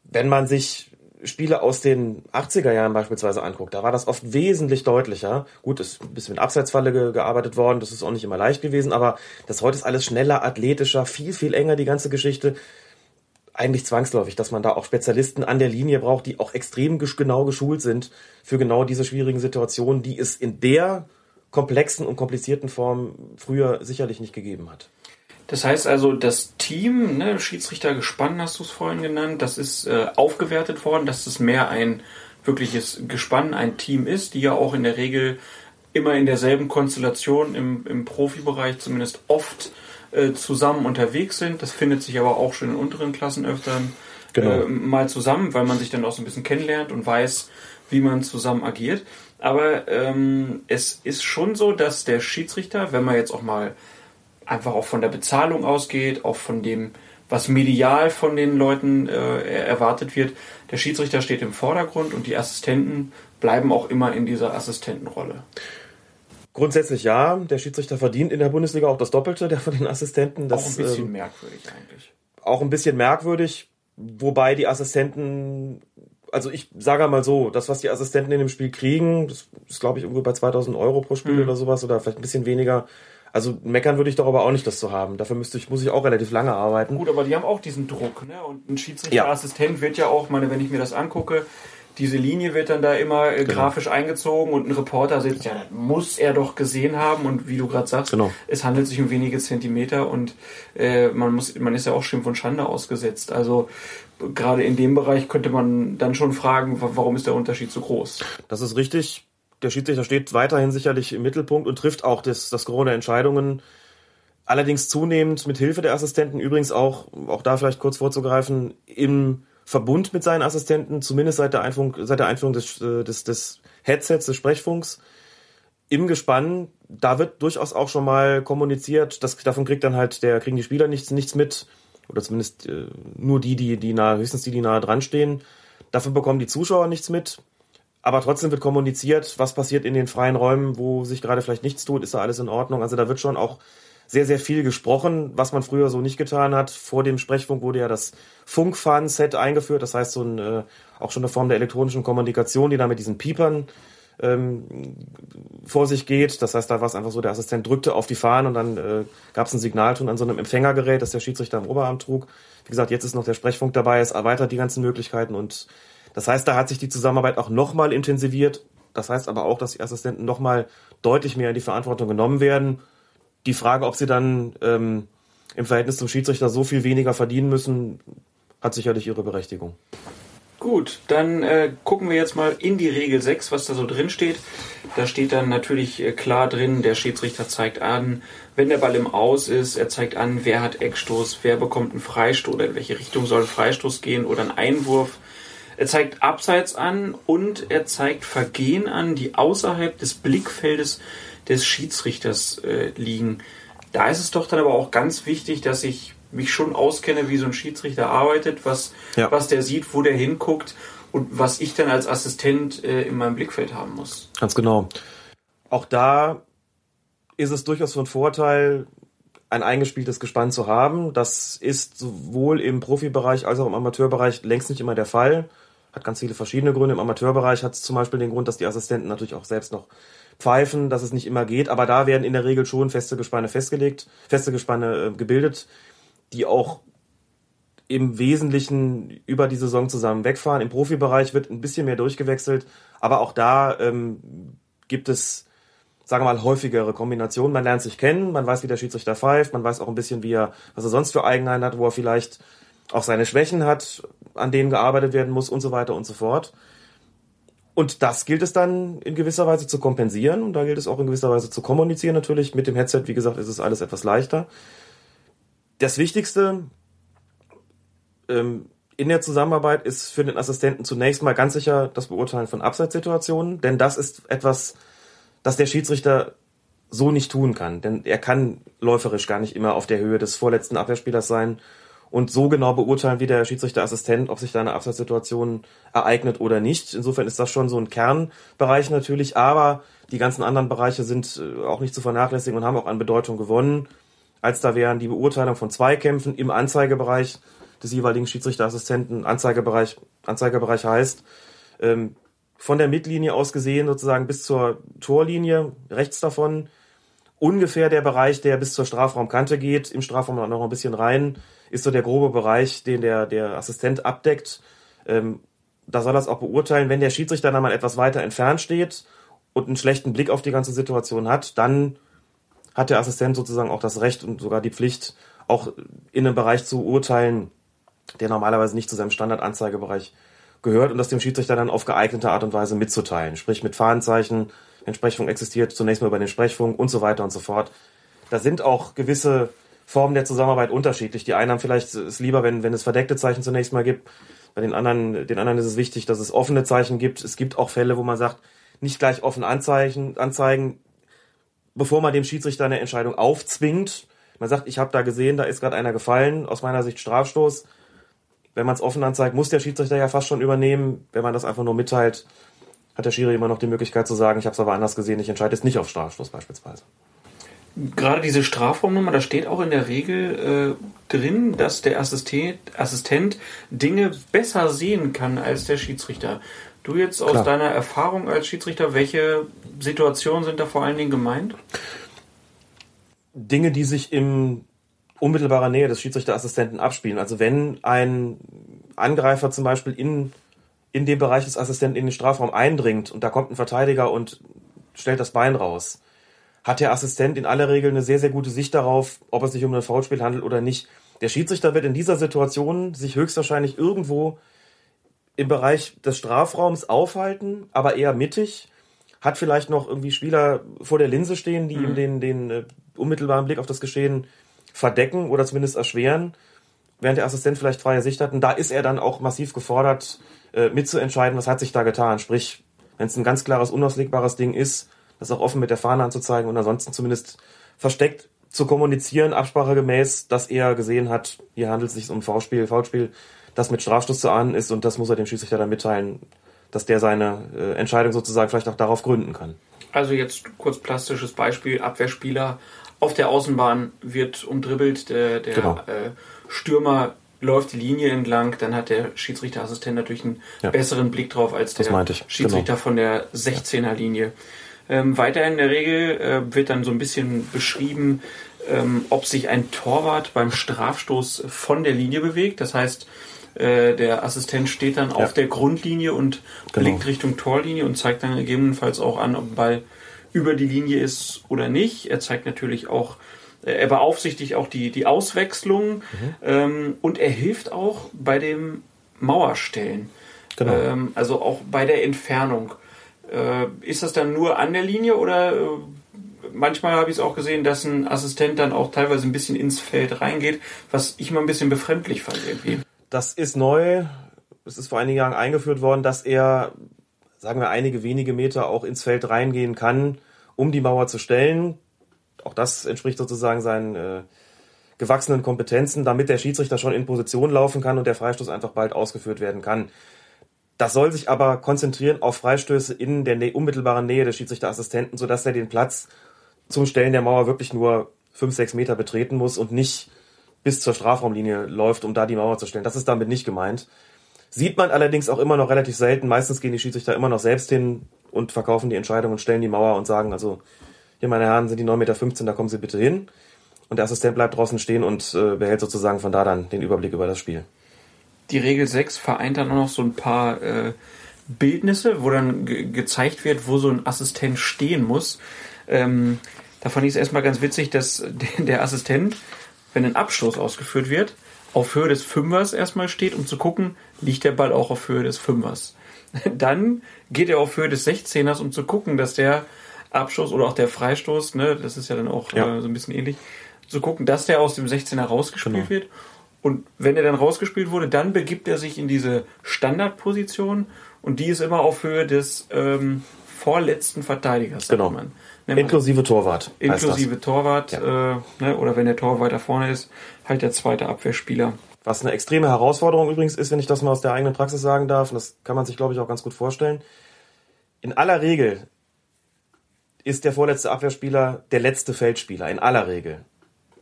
Wenn man sich Spiele aus den 80er Jahren beispielsweise anguckt, da war das oft wesentlich deutlicher. Gut, ist ein bisschen mit Abseitsfalle ge gearbeitet worden, das ist auch nicht immer leicht gewesen, aber das heute ist alles schneller, athletischer, viel, viel enger, die ganze Geschichte. Eigentlich zwangsläufig, dass man da auch Spezialisten an der Linie braucht, die auch extrem genau geschult sind für genau diese schwierigen Situationen, die es in der komplexen und komplizierten Form früher sicherlich nicht gegeben hat. Das heißt also, das Team, ne, Schiedsrichter gespannt hast du es vorhin genannt, das ist äh, aufgewertet worden, dass es mehr ein wirkliches Gespann, ein Team ist, die ja auch in der Regel immer in derselben Konstellation im, im Profibereich zumindest oft äh, zusammen unterwegs sind. Das findet sich aber auch schon in unteren Klassen öfter genau. äh, mal zusammen, weil man sich dann auch so ein bisschen kennenlernt und weiß, wie man zusammen agiert. Aber ähm, es ist schon so, dass der Schiedsrichter, wenn man jetzt auch mal einfach auch von der Bezahlung ausgeht, auch von dem, was medial von den Leuten äh, erwartet wird. Der Schiedsrichter steht im Vordergrund und die Assistenten bleiben auch immer in dieser Assistentenrolle. Grundsätzlich ja, der Schiedsrichter verdient in der Bundesliga auch das Doppelte der von den Assistenten. Das, auch ein bisschen ähm, merkwürdig eigentlich. Auch ein bisschen merkwürdig, wobei die Assistenten, also ich sage mal so, das, was die Assistenten in dem Spiel kriegen, das ist glaube ich irgendwo bei 2000 Euro pro Spiel mhm. oder sowas oder vielleicht ein bisschen weniger. Also meckern würde ich doch aber auch nicht, das zu haben. Dafür müsste ich, muss ich auch relativ lange arbeiten. Gut, aber die haben auch diesen Druck, ne? Und ein Schiedsrichterassistent ja. wird ja auch, meine, wenn ich mir das angucke, diese Linie wird dann da immer äh, genau. grafisch eingezogen und ein Reporter sitzt, ja, das muss er doch gesehen haben und wie du gerade sagst, genau. es handelt sich um wenige Zentimeter und äh, man muss, man ist ja auch Schimpf und Schande ausgesetzt. Also gerade in dem Bereich könnte man dann schon fragen, warum ist der Unterschied so groß? Das ist richtig der Schiedsrichter steht weiterhin sicherlich im Mittelpunkt und trifft auch das, das Gros der Entscheidungen. Allerdings zunehmend mit Hilfe der Assistenten, übrigens auch, auch da vielleicht kurz vorzugreifen, im Verbund mit seinen Assistenten, zumindest seit der Einführung, seit der Einführung des, äh, des, des Headsets, des Sprechfunks, im Gespann, da wird durchaus auch schon mal kommuniziert, das, davon kriegt dann halt der, kriegen die Spieler nichts, nichts mit, oder zumindest äh, nur die, die, die nahe, höchstens die, die nahe dran stehen. Dafür bekommen die Zuschauer nichts mit. Aber trotzdem wird kommuniziert, was passiert in den freien Räumen, wo sich gerade vielleicht nichts tut, ist da alles in Ordnung. Also da wird schon auch sehr, sehr viel gesprochen, was man früher so nicht getan hat. Vor dem Sprechfunk wurde ja das Funkfahren-Set eingeführt, das heißt so ein, äh, auch schon eine Form der elektronischen Kommunikation, die da mit diesen Piepern ähm, vor sich geht. Das heißt, da war es einfach so, der Assistent drückte auf die Fahnen und dann äh, gab es einen Signalton an so einem Empfängergerät, das der Schiedsrichter im Oberarm trug. Wie gesagt, jetzt ist noch der Sprechfunk dabei, es erweitert die ganzen Möglichkeiten und das heißt, da hat sich die Zusammenarbeit auch nochmal intensiviert. Das heißt aber auch, dass die Assistenten nochmal deutlich mehr in die Verantwortung genommen werden. Die Frage, ob sie dann ähm, im Verhältnis zum Schiedsrichter so viel weniger verdienen müssen, hat sicherlich ihre Berechtigung. Gut, dann äh, gucken wir jetzt mal in die Regel 6, was da so drin steht. Da steht dann natürlich äh, klar drin, der Schiedsrichter zeigt an, wenn der Ball im Aus ist, er zeigt an, wer hat Eckstoß, wer bekommt einen Freistoß oder in welche Richtung soll ein Freistoß gehen oder ein Einwurf. Er zeigt Abseits an und er zeigt Vergehen an, die außerhalb des Blickfeldes des Schiedsrichters äh, liegen. Da ist es doch dann aber auch ganz wichtig, dass ich mich schon auskenne, wie so ein Schiedsrichter arbeitet, was, ja. was der sieht, wo der hinguckt und was ich dann als Assistent äh, in meinem Blickfeld haben muss. Ganz genau. Auch da ist es durchaus von Vorteil, ein eingespieltes Gespann zu haben. Das ist sowohl im Profibereich als auch im Amateurbereich längst nicht immer der Fall. Hat ganz viele verschiedene Gründe. Im Amateurbereich hat es zum Beispiel den Grund, dass die Assistenten natürlich auch selbst noch pfeifen, dass es nicht immer geht. Aber da werden in der Regel schon feste Gespanne festgelegt, feste Gespanne äh, gebildet, die auch im Wesentlichen über die Saison zusammen wegfahren. Im Profibereich wird ein bisschen mehr durchgewechselt, aber auch da ähm, gibt es, sagen wir mal, häufigere Kombinationen. Man lernt sich kennen, man weiß, wie der Schiedsrichter pfeift, man weiß auch ein bisschen, wie er, was er sonst für Eigenheiten hat, wo er vielleicht auch seine Schwächen hat, an denen gearbeitet werden muss und so weiter und so fort. Und das gilt es dann in gewisser Weise zu kompensieren und da gilt es auch in gewisser Weise zu kommunizieren natürlich. Mit dem Headset, wie gesagt, ist es alles etwas leichter. Das Wichtigste ähm, in der Zusammenarbeit ist für den Assistenten zunächst mal ganz sicher das Beurteilen von Abseitssituationen, denn das ist etwas, das der Schiedsrichter so nicht tun kann. Denn er kann läuferisch gar nicht immer auf der Höhe des vorletzten Abwehrspielers sein und so genau beurteilen wie der Schiedsrichterassistent, ob sich da eine Abseitssituation ereignet oder nicht. Insofern ist das schon so ein Kernbereich natürlich, aber die ganzen anderen Bereiche sind äh, auch nicht zu vernachlässigen und haben auch an Bedeutung gewonnen, als da wären die Beurteilung von Zweikämpfen im Anzeigebereich des jeweiligen Schiedsrichterassistenten, Anzeigebereich, Anzeigebereich heißt, ähm, von der Mittellinie aus gesehen sozusagen bis zur Torlinie, rechts davon, ungefähr der Bereich, der bis zur Strafraumkante geht, im Strafraum noch ein bisschen rein, ist so der grobe Bereich, den der, der Assistent abdeckt. Ähm, da soll er es auch beurteilen. Wenn der Schiedsrichter dann mal etwas weiter entfernt steht und einen schlechten Blick auf die ganze Situation hat, dann hat der Assistent sozusagen auch das Recht und sogar die Pflicht, auch in einem Bereich zu urteilen, der normalerweise nicht zu seinem Standardanzeigebereich gehört und das dem Schiedsrichter dann auf geeignete Art und Weise mitzuteilen. Sprich mit Fahnenzeichen, wenn Sprechfunk existiert, zunächst mal über den Sprechfunk und so weiter und so fort. Da sind auch gewisse Formen der Zusammenarbeit unterschiedlich. Die einen haben vielleicht es lieber, wenn, wenn es verdeckte Zeichen zunächst mal gibt. Bei den anderen, den anderen ist es wichtig, dass es offene Zeichen gibt. Es gibt auch Fälle, wo man sagt, nicht gleich offen anzeigen, anzeigen, bevor man dem Schiedsrichter eine Entscheidung aufzwingt. Man sagt, ich habe da gesehen, da ist gerade einer gefallen, aus meiner Sicht Strafstoß wenn man es offen anzeigt, muss der Schiedsrichter ja fast schon übernehmen. Wenn man das einfach nur mitteilt, hat der Schiri immer noch die Möglichkeit zu sagen, ich habe es aber anders gesehen, ich entscheide jetzt nicht auf Strafstoß beispielsweise. Gerade diese Strafraumnummer, da steht auch in der Regel äh, drin, dass der Assistent, Assistent Dinge besser sehen kann als der Schiedsrichter. Du jetzt aus Klar. deiner Erfahrung als Schiedsrichter, welche Situationen sind da vor allen Dingen gemeint? Dinge, die sich im unmittelbarer Nähe des Schiedsrichterassistenten abspielen. Also wenn ein Angreifer zum Beispiel in, in den Bereich des Assistenten in den Strafraum eindringt und da kommt ein Verteidiger und stellt das Bein raus, hat der Assistent in aller Regel eine sehr, sehr gute Sicht darauf, ob es sich um ein Foulspiel handelt oder nicht. Der Schiedsrichter wird in dieser Situation sich höchstwahrscheinlich irgendwo im Bereich des Strafraums aufhalten, aber eher mittig, hat vielleicht noch irgendwie Spieler vor der Linse stehen, die mhm. ihm den, den uh, unmittelbaren Blick auf das Geschehen verdecken oder zumindest erschweren, während der Assistent vielleicht freie Sicht hat. Und da ist er dann auch massiv gefordert, äh, mitzuentscheiden, was hat sich da getan. Sprich, wenn es ein ganz klares, unauslegbares Ding ist, das auch offen mit der Fahne anzuzeigen und ansonsten zumindest versteckt zu kommunizieren, absprachegemäß, dass er gesehen hat, hier handelt es sich um V-Spiel, V-Spiel, das mit Strafstoß zu ahnen ist und das muss er dem Schiedsrichter dann mitteilen, dass der seine äh, Entscheidung sozusagen vielleicht auch darauf gründen kann. Also jetzt kurz plastisches Beispiel, Abwehrspieler auf der Außenbahn wird umdribbelt, der, der genau. äh, Stürmer läuft die Linie entlang, dann hat der Schiedsrichterassistent natürlich einen ja. besseren Blick drauf als der Schiedsrichter genau. von der 16er Linie. Ähm, weiter in der Regel äh, wird dann so ein bisschen beschrieben, ähm, ob sich ein Torwart beim Strafstoß von der Linie bewegt. Das heißt, äh, der Assistent steht dann ja. auf der Grundlinie und genau. blickt Richtung Torlinie und zeigt dann gegebenenfalls auch an, ob ein Ball über die Linie ist oder nicht. Er zeigt natürlich auch, äh, er beaufsichtigt auch die, die Auswechslung mhm. ähm, und er hilft auch bei dem Mauerstellen. Genau. Ähm, also auch bei der Entfernung. Äh, ist das dann nur an der Linie oder äh, manchmal habe ich es auch gesehen, dass ein Assistent dann auch teilweise ein bisschen ins Feld reingeht, was ich mal ein bisschen befremdlich fand irgendwie. Das ist neu. Es ist vor einigen Jahren eingeführt worden, dass er sagen wir, einige wenige Meter auch ins Feld reingehen kann, um die Mauer zu stellen. Auch das entspricht sozusagen seinen äh, gewachsenen Kompetenzen, damit der Schiedsrichter schon in Position laufen kann und der Freistoß einfach bald ausgeführt werden kann. Das soll sich aber konzentrieren auf Freistöße in der unmittelbaren Nähe des Schiedsrichterassistenten, sodass er den Platz zum Stellen der Mauer wirklich nur fünf, sechs Meter betreten muss und nicht bis zur Strafraumlinie läuft, um da die Mauer zu stellen. Das ist damit nicht gemeint. Sieht man allerdings auch immer noch relativ selten. Meistens gehen die Schiedsrichter immer noch selbst hin und verkaufen die Entscheidung und stellen die Mauer und sagen, also, hier meine Herren sind die 9,15 Meter, da kommen Sie bitte hin. Und der Assistent bleibt draußen stehen und äh, behält sozusagen von da dann den Überblick über das Spiel. Die Regel 6 vereint dann auch noch so ein paar äh, Bildnisse, wo dann ge gezeigt wird, wo so ein Assistent stehen muss. Ähm, da fand ich es erstmal ganz witzig, dass der Assistent, wenn ein Abstoß ausgeführt wird, auf Höhe des Fünfers erstmal steht, um zu gucken, liegt der Ball auch auf Höhe des Fünfers. Dann geht er auf Höhe des 16ers, um zu gucken, dass der Abstoß oder auch der Freistoß, ne, das ist ja dann auch Ja. äh, so ein bisschen ähnlich, zu gucken, dass der aus dem 16er rausgespielt Genau. wird. Und wenn er dann rausgespielt wurde, dann begibt er sich in diese Standardposition und die ist immer auf Höhe des ähm, vorletzten Verteidigers, Genau. man. Inklusive Torwart. inklusive Torwart, äh, ne, oder wenn der Torwart weiter vorne ist, halt der zweite Abwehrspieler. Was eine extreme Herausforderung übrigens ist, wenn ich das mal aus der eigenen Praxis sagen darf, und das kann man sich, glaube ich, auch ganz gut vorstellen. In aller Regel ist der vorletzte Abwehrspieler der letzte Feldspieler, in aller Regel.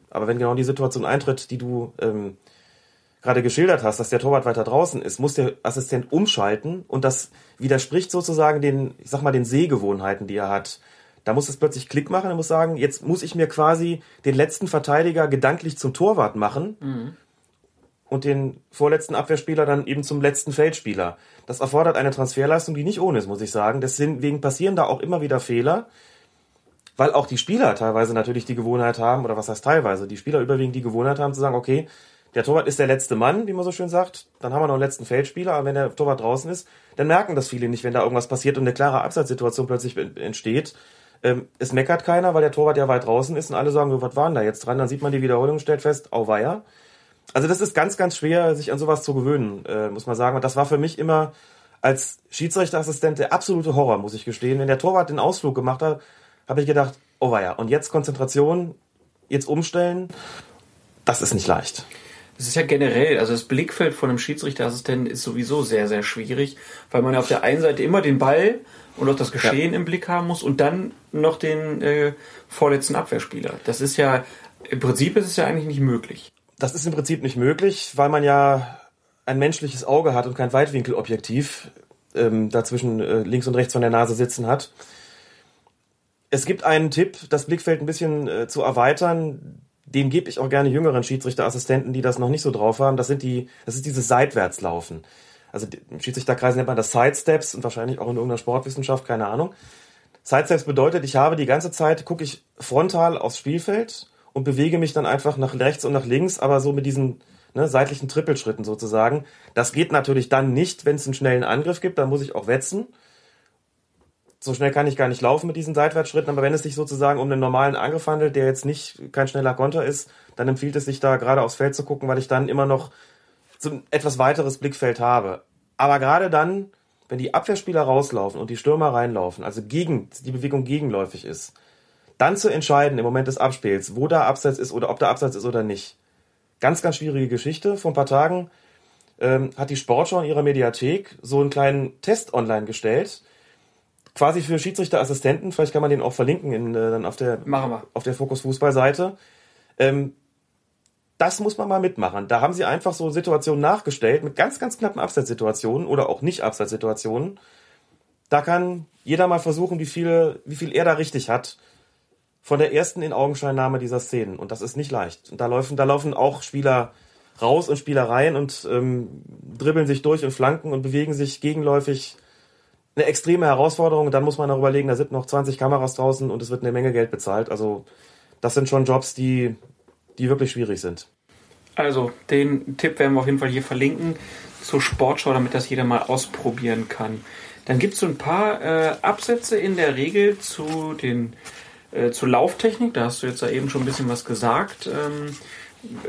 Aber wenn genau die Situation eintritt, die du ähm, gerade geschildert hast, dass der Torwart weiter draußen ist, muss der Assistent umschalten und das widerspricht sozusagen den, ich sag mal, den Sehgewohnheiten, die er hat. Da muss es plötzlich Klick machen, er muss sagen, jetzt muss ich mir quasi den letzten Verteidiger gedanklich zum Torwart machen und den vorletzten Abwehrspieler dann eben zum letzten Feldspieler. Das erfordert eine Transferleistung, die nicht ohne ist, muss ich sagen. Deswegen passieren da auch immer wieder Fehler, weil auch die Spieler teilweise natürlich die Gewohnheit haben, oder was heißt teilweise, die Spieler überwiegend die Gewohnheit haben zu sagen, okay, der Torwart ist der letzte Mann, wie man so schön sagt, dann haben wir noch einen letzten Feldspieler, aber wenn der Torwart draußen ist, dann merken das viele nicht, wenn da irgendwas passiert und eine klare Abseitssituation plötzlich entsteht. Ähm, es meckert keiner, weil der Torwart ja weit draußen ist und alle sagen, was war denn da jetzt dran? Dann sieht man die Wiederholung, stellt fest, auweia. Also das ist ganz, ganz schwer, sich an sowas zu gewöhnen, äh, muss man sagen. Und das war für mich immer als Schiedsrichterassistent der absolute Horror, muss ich gestehen. Wenn der Torwart den Ausflug gemacht hat, habe ich gedacht, oh weia, und jetzt Konzentration, jetzt umstellen, das ist nicht leicht. Das ist ja generell, also das Blickfeld von einem Schiedsrichterassistenten ist sowieso sehr, sehr schwierig, weil man auf der einen Seite immer den Ball und auch das Geschehen im Blick haben muss und dann noch den äh, vorletzten Abwehrspieler. Das ist ja, im Prinzip ist es ja eigentlich nicht möglich. Das ist im Prinzip nicht möglich, weil man ja ein menschliches Auge hat und kein Weitwinkelobjektiv ähm, dazwischen äh, links und rechts von der Nase sitzen hat. Es gibt einen Tipp, das Blickfeld ein bisschen äh, zu erweitern. Den gebe ich auch gerne jüngeren Schiedsrichterassistenten, die das noch nicht so drauf haben. Das sind die, das ist dieses Seitwärtslaufen. Also im Schiedsrichterkreis nennt man das Sidesteps und wahrscheinlich auch in irgendeiner Sportwissenschaft, keine Ahnung. Sidesteps bedeutet, ich habe die ganze Zeit, gucke ich frontal aufs Spielfeld und bewege mich dann einfach nach rechts und nach links, aber so mit diesen ne, seitlichen Trippelschritten sozusagen. Das geht natürlich dann nicht, wenn es einen schnellen Angriff gibt, dann muss ich auch wetzen. So schnell kann ich gar nicht laufen mit diesen Seitwärtsschritten, aber wenn es sich sozusagen um einen normalen Angriff handelt, der jetzt nicht kein schneller Konter ist, dann empfiehlt es sich da gerade aufs Feld zu gucken, weil ich dann immer noch so ein etwas weiteres Blickfeld habe. Aber gerade dann, wenn die Abwehrspieler rauslaufen und die Stürmer reinlaufen, also gegen, die Bewegung gegenläufig ist, dann zu entscheiden im Moment des Abspiels, wo da Abseits ist oder ob da Abseits ist oder nicht. Ganz, ganz schwierige Geschichte. Vor ein paar Tagen ähm, hat die Sportschau in ihrer Mediathek so einen kleinen Test online gestellt. Quasi für Schiedsrichterassistenten, vielleicht kann man den auch verlinken in, äh, dann auf der, auf der Fokus Fußball-Seite. Ähm, das muss man mal mitmachen. Da haben sie einfach so Situationen nachgestellt mit ganz, ganz knappen Abseitssituationen oder auch nicht Abseitssituationen. Da kann jeder mal versuchen, wie viel, wie viel er da richtig hat von der ersten in Augenscheinnahme dieser Szenen. Und das ist nicht leicht. Und da laufen, da laufen auch Spieler raus und Spieler rein und ähm, dribbeln sich durch und flanken und bewegen sich gegenläufig. Eine extreme Herausforderung. Dann muss man darüber legen, da sind noch 20 Kameras draußen und es wird eine Menge Geld bezahlt. Also das sind schon Jobs, die, die wirklich schwierig sind. Also, den Tipp werden wir auf jeden Fall hier verlinken zur Sportschau, damit das jeder mal ausprobieren kann. Dann gibt es so ein paar äh, Absätze in der Regel zu den äh, zur Lauftechnik. Da hast du jetzt da eben schon ein bisschen was gesagt, ähm,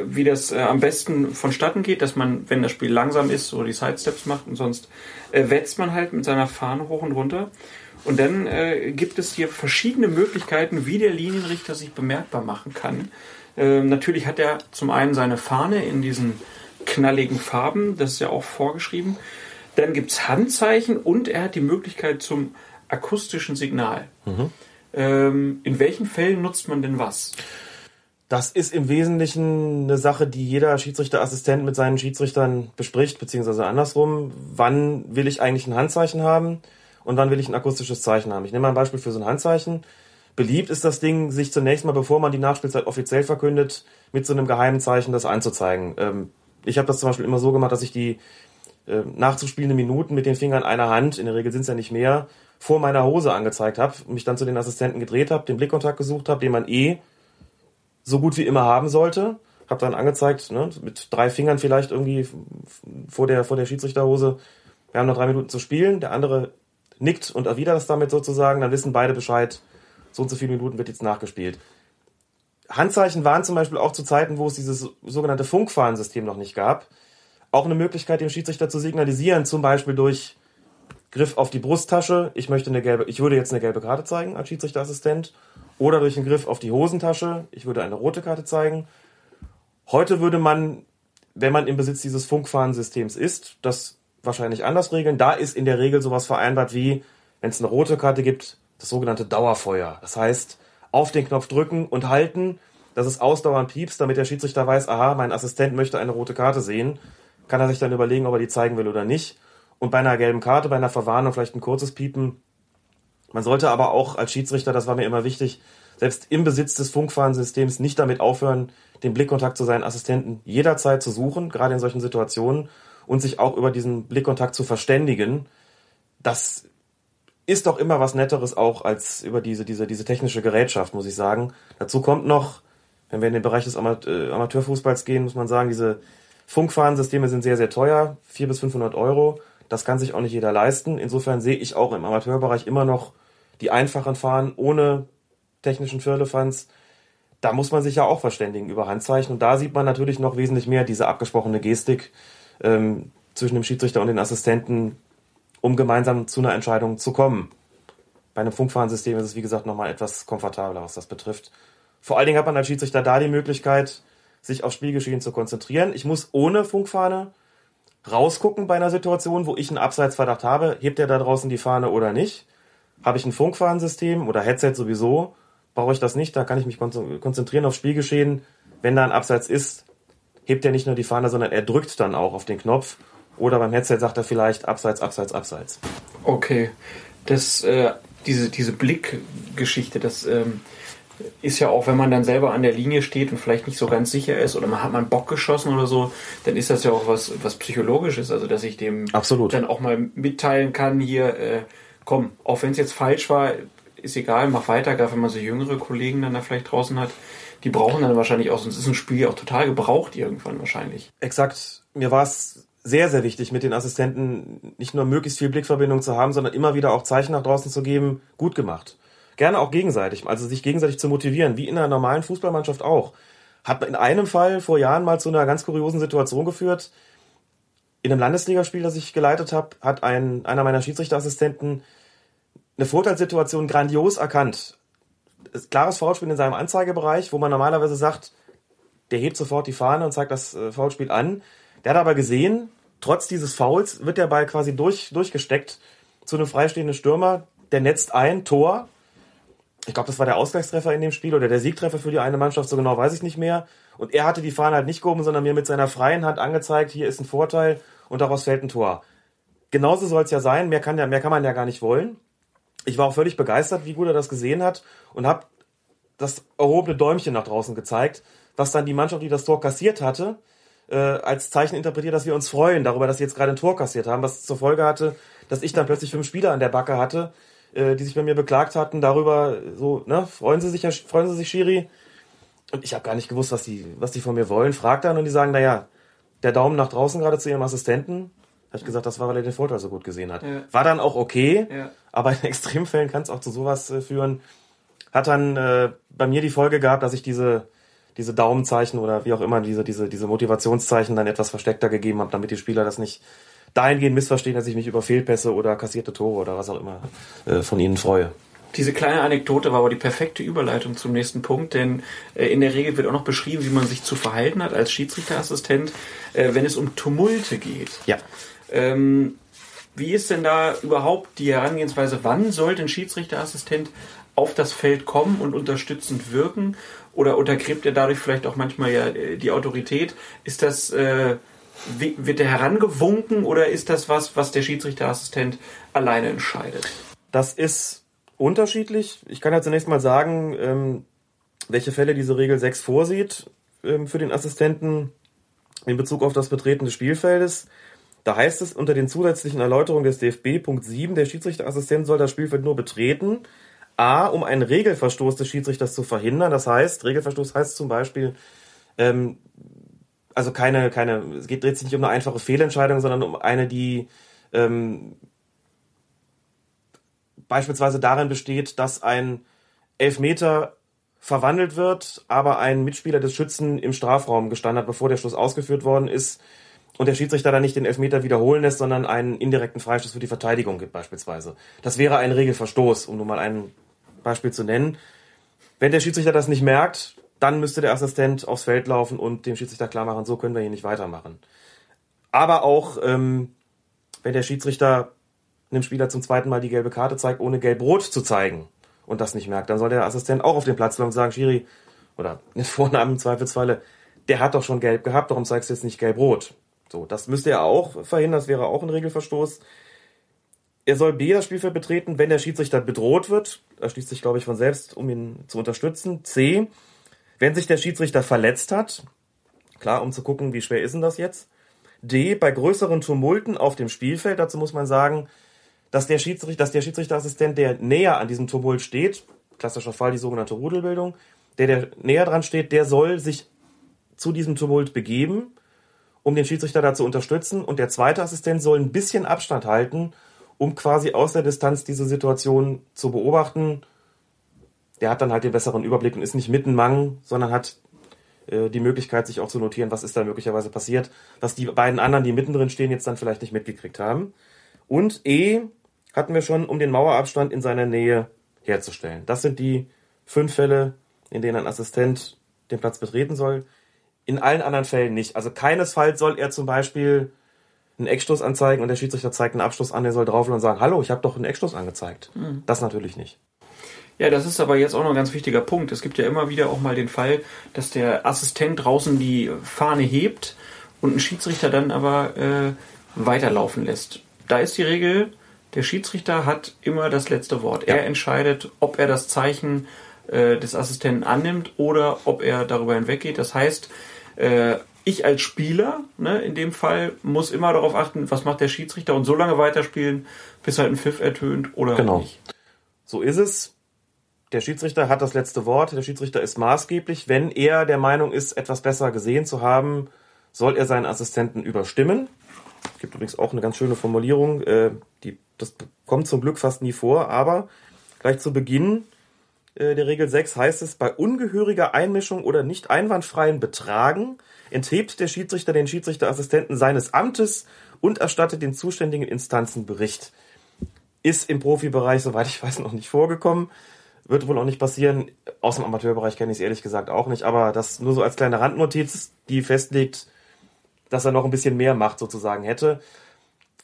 wie das äh, am besten vonstatten geht, dass man, wenn das Spiel langsam ist, so die Sidesteps macht und sonst äh, wetzt man halt mit seiner Fahne hoch und runter. Und dann äh, gibt es hier verschiedene Möglichkeiten, wie der Linienrichter sich bemerkbar machen kann. Ähm, natürlich hat er zum einen seine Fahne in diesen knalligen Farben, das ist ja auch vorgeschrieben. Dann gibt's Handzeichen und er hat die Möglichkeit zum akustischen Signal. Ähm, in welchen Fällen nutzt man denn was? Das ist im Wesentlichen eine Sache, die jeder Schiedsrichterassistent mit seinen Schiedsrichtern bespricht, beziehungsweise andersrum. Wann will ich eigentlich ein Handzeichen haben und wann will ich ein akustisches Zeichen haben? Ich nehme mal ein Beispiel für so ein Handzeichen. Beliebt ist das Ding, sich zunächst mal, bevor man die Nachspielzeit offiziell verkündet, mit so einem geheimen Zeichen das anzuzeigen. Ähm, Ich habe das zum Beispiel immer so gemacht, dass ich die äh, nachzuspielende Minuten mit den Fingern einer Hand, in der Regel sind es ja nicht mehr, vor meiner Hose angezeigt habe, mich dann zu den Assistenten gedreht habe, den Blickkontakt gesucht habe, den man eh so gut wie immer haben sollte. Habe dann angezeigt, ne, mit drei Fingern vielleicht irgendwie vor der, vor der Schiedsrichterhose, wir haben noch drei Minuten zu spielen, der andere nickt und erwidert das damit sozusagen, dann wissen beide Bescheid, so und so viele Minuten wird jetzt nachgespielt. Handzeichen waren zum Beispiel auch zu Zeiten, wo es dieses sogenannte Funkfahrensystem noch nicht gab, auch eine Möglichkeit, dem Schiedsrichter zu signalisieren, zum Beispiel durch Griff auf die Brusttasche, ich möchte eine gelbe, ich würde jetzt eine gelbe Karte zeigen als Schiedsrichterassistent, oder durch einen Griff auf die Hosentasche, ich würde eine rote Karte zeigen. Heute würde man, wenn man im Besitz dieses Funkfahrensystems ist, das wahrscheinlich anders regeln. Da ist in der Regel sowas vereinbart wie, wenn es eine rote Karte gibt, das sogenannte Dauerfeuer. Das heißt, auf den Knopf drücken und halten, dass es ausdauernd piepst, damit der Schiedsrichter weiß, aha, mein Assistent möchte eine rote Karte sehen. Kann er sich dann überlegen, ob er die zeigen will oder nicht. Und bei einer gelben Karte, bei einer Verwarnung vielleicht ein kurzes Piepen. Man sollte aber auch als Schiedsrichter, das war mir immer wichtig, selbst im Besitz des Funkfahrensystems nicht damit aufhören, den Blickkontakt zu seinen Assistenten jederzeit zu suchen, gerade in solchen Situationen, und sich auch über diesen Blickkontakt zu verständigen. Das ist doch immer was Netteres auch als über diese, diese, diese technische Gerätschaft, muss ich sagen. Dazu kommt noch, wenn wir in den Bereich des äh, Amateurfußballs gehen, muss man sagen, diese Funkfahrensysteme sind sehr, sehr teuer, 400 bis 500 Euro. Das kann sich auch nicht jeder leisten. Insofern sehe ich auch im Amateurbereich immer noch die einfachen Fahren ohne technischen Firlefanz. Da muss man sich ja auch verständigen über Handzeichen. Und da sieht man natürlich noch wesentlich mehr diese abgesprochene Gestik ähm, zwischen dem Schiedsrichter und den Assistenten, um gemeinsam zu einer Entscheidung zu kommen. Bei einem Funkfahrensystem ist es, wie gesagt, nochmal etwas komfortabler, was das betrifft. Vor allen Dingen hat man als Schiedsrichter da die Möglichkeit, sich auf Spielgeschehen zu konzentrieren. Ich muss ohne Funkfahne rausgucken bei einer Situation, wo ich einen Abseitsverdacht habe. Hebt er da draußen die Fahne oder nicht? Habe ich ein Funkfahrensystem oder Headset sowieso? Brauche ich das nicht? Da kann ich mich konzentrieren auf Spielgeschehen. Wenn da ein Abseits ist, hebt er nicht nur die Fahne, sondern er drückt dann auch auf den Knopf. Oder beim Headset sagt er vielleicht Abseits, Abseits, Abseits. Okay. Das, äh, diese, diese Blickgeschichte, das ähm, ist ja auch, wenn man dann selber an der Linie steht und vielleicht nicht so ganz sicher ist oder man hat mal einen Bock geschossen oder so, dann ist das ja auch was, was Psychologisches. Also, dass ich dem Absolut. dann auch mal mitteilen kann, hier, äh, komm, auch wenn es jetzt falsch war, ist egal, mach weiter, gerade wenn man so jüngere Kollegen dann da vielleicht draußen hat die brauchen dann wahrscheinlich auch, sonst ist ein Spiel ja auch total gebraucht irgendwann wahrscheinlich. Exakt. Mir war es sehr, sehr wichtig, mit den Assistenten nicht nur möglichst viel Blickverbindung zu haben, sondern immer wieder auch Zeichen nach draußen zu geben, gut gemacht. Gerne auch gegenseitig, also sich gegenseitig zu motivieren, wie in einer normalen Fußballmannschaft auch. Hat in einem Fall vor Jahren mal zu einer ganz kuriosen Situation geführt. In einem Landesligaspiel, das ich geleitet habe, hat ein, einer meiner Schiedsrichterassistenten eine Vorteilssituation grandios erkannt klares Foulspiel in seinem Anzeigebereich, wo man normalerweise sagt, der hebt sofort die Fahne und zeigt das äh, Foulspiel an. Der hat aber gesehen, trotz dieses Fouls wird der Ball quasi durch, durchgesteckt zu einem freistehenden Stürmer, der netzt ein, Tor. Ich glaube, das war der Ausgleichstreffer in dem Spiel oder der Siegtreffer für die eine Mannschaft, so genau weiß ich nicht mehr. Und er hatte die Fahne halt nicht gehoben, sondern mir mit seiner freien Hand angezeigt, hier ist ein Vorteil und daraus fällt ein Tor. Genauso soll es ja sein, mehr kann, ja, mehr kann man ja gar nicht wollen ich war auch völlig begeistert, wie gut er das gesehen hat und habe das erhobene Däumchen nach draußen gezeigt, was dann die Mannschaft, die das Tor kassiert hatte, äh, als Zeichen interpretiert, dass wir uns freuen darüber, dass sie jetzt gerade ein Tor kassiert haben, was zur Folge hatte, dass ich dann plötzlich fünf Spieler an der Backe hatte, äh, die sich bei mir beklagt hatten darüber, so, ne, freuen Sie sich, freuen Sie sich, Schiri? Und ich habe gar nicht gewusst, was die, was die von mir wollen. Frag dann und die sagen, naja, der Daumen nach draußen gerade zu ihrem Assistenten, habe ich gesagt, das war, weil er den Vorteil so gut gesehen hat. Ja. War dann auch okay, ja. aber in Extremfällen kann es auch zu sowas äh, führen. Hat dann äh, bei mir die Folge gehabt, dass ich diese, diese Daumenzeichen oder wie auch immer, diese, diese, diese Motivationszeichen dann etwas versteckter gegeben habe, damit die Spieler das nicht dahingehend missverstehen, dass ich mich über Fehlpässe oder kassierte Tore oder was auch immer äh, von ihnen freue. Diese kleine Anekdote war aber die perfekte Überleitung zum nächsten Punkt, denn äh, in der Regel wird auch noch beschrieben, wie man sich zu verhalten hat als Schiedsrichterassistent, äh, wenn es um Tumulte geht. Ja. Ähm, wie ist denn da überhaupt die Herangehensweise? Wann sollte ein Schiedsrichterassistent auf das Feld kommen und unterstützend wirken? Oder untergräbt er dadurch vielleicht auch manchmal ja äh, die Autorität? Ist das, äh, wird der herangewunken oder ist das was, was der Schiedsrichterassistent alleine entscheidet? Das ist unterschiedlich. Ich kann ja zunächst mal sagen, ähm, welche Fälle diese Regel 6 vorsieht ähm, für den Assistenten. in Bezug auf das Betreten des Spielfeldes. Da heißt es unter den zusätzlichen Erläuterungen des DFB Punkt 7, der Schiedsrichterassistent soll das Spielfeld nur betreten. A, um einen Regelverstoß des Schiedsrichters zu verhindern. Das heißt, Regelverstoß heißt zum Beispiel, ähm, also keine, keine, es geht, dreht sich nicht um eine einfache Fehlentscheidung, sondern um eine, die ähm, beispielsweise darin besteht, dass ein Elfmeter verwandelt wird, aber ein Mitspieler des Schützen im Strafraum gestanden hat, bevor der Schluss ausgeführt worden ist und der Schiedsrichter dann nicht den Elfmeter wiederholen lässt, sondern einen indirekten Freistoß für die Verteidigung gibt beispielsweise. Das wäre ein Regelverstoß, um nur mal ein Beispiel zu nennen. Wenn der Schiedsrichter das nicht merkt, dann müsste der Assistent aufs Feld laufen und dem Schiedsrichter klar machen, so können wir hier nicht weitermachen. Aber auch, ähm, wenn der Schiedsrichter einem Spieler zum zweiten Mal die gelbe Karte zeigt, ohne gelb-rot zu zeigen und das nicht merkt, dann soll der Assistent auch auf den Platz laufen und sagen, Schiri, oder mit Vornamen im Zweifelsfalle, der hat doch schon gelb gehabt, warum zeigst du jetzt nicht gelb-rot? So, das müsste er auch verhindern, das wäre auch ein Regelverstoß. Er soll B das Spielfeld betreten, wenn der Schiedsrichter bedroht wird. Das schließt sich, glaube ich, von selbst, um ihn zu unterstützen. C, wenn sich der Schiedsrichter verletzt hat. Klar, um zu gucken, wie schwer ist denn das jetzt. D, bei größeren Tumulten auf dem Spielfeld. Dazu muss man sagen, dass der, Schiedsrichter, dass der Schiedsrichterassistent, der näher an diesem Tumult steht, klassischer Fall die sogenannte Rudelbildung, der, der näher dran steht, der soll sich zu diesem Tumult begeben, um den Schiedsrichter da zu unterstützen. Und der zweite Assistent soll ein bisschen Abstand halten, um quasi aus der Distanz diese Situation zu beobachten. Der hat dann halt den besseren Überblick und ist nicht mitten Mang, sondern hat äh, die Möglichkeit, sich auch zu notieren, was ist da möglicherweise passiert, was die beiden anderen, die mittendrin stehen, jetzt dann vielleicht nicht mitgekriegt haben. Und E, hatten wir schon, um den Mauerabstand in seiner Nähe herzustellen. Das sind die fünf Fälle, in denen ein Assistent den Platz betreten soll. In allen anderen Fällen nicht. Also keinesfalls soll er zum Beispiel einen Eckstoß anzeigen und der Schiedsrichter zeigt einen Abschluss an, der soll drauf und sagen, hallo, ich habe doch einen Eckstoß angezeigt. Mhm. Das natürlich nicht. Ja, das ist aber jetzt auch noch ein ganz wichtiger Punkt. Es gibt ja immer wieder auch mal den Fall, dass der Assistent draußen die Fahne hebt und ein Schiedsrichter dann aber äh, weiterlaufen lässt. Da ist die Regel, der Schiedsrichter hat immer das letzte Wort. Ja. Er entscheidet, ob er das Zeichen äh, des Assistenten annimmt oder ob er darüber hinweggeht. Das heißt, äh, ich als Spieler, ne, in dem Fall, muss immer darauf achten, was macht der Schiedsrichter und so lange weiterspielen, bis halt ein Pfiff ertönt oder genau. nicht. So ist es. Der Schiedsrichter hat das letzte Wort. Der Schiedsrichter ist maßgeblich. Wenn er der Meinung ist, etwas besser gesehen zu haben, soll er seinen Assistenten überstimmen. Es gibt übrigens auch eine ganz schöne Formulierung, äh, die, das kommt zum Glück fast nie vor, aber gleich zu Beginn äh, der Regel 6 heißt es, bei ungehöriger Einmischung oder nicht einwandfreien Betragen enthebt der Schiedsrichter den Schiedsrichterassistenten seines Amtes und erstattet den zuständigen Instanzen Bericht. Ist im Profibereich, soweit ich weiß, noch nicht vorgekommen. Wird wohl auch nicht passieren. Aus dem Amateurbereich kenne ich es ehrlich gesagt auch nicht. Aber das nur so als kleine Randnotiz, die festlegt, dass er noch ein bisschen mehr Macht sozusagen hätte.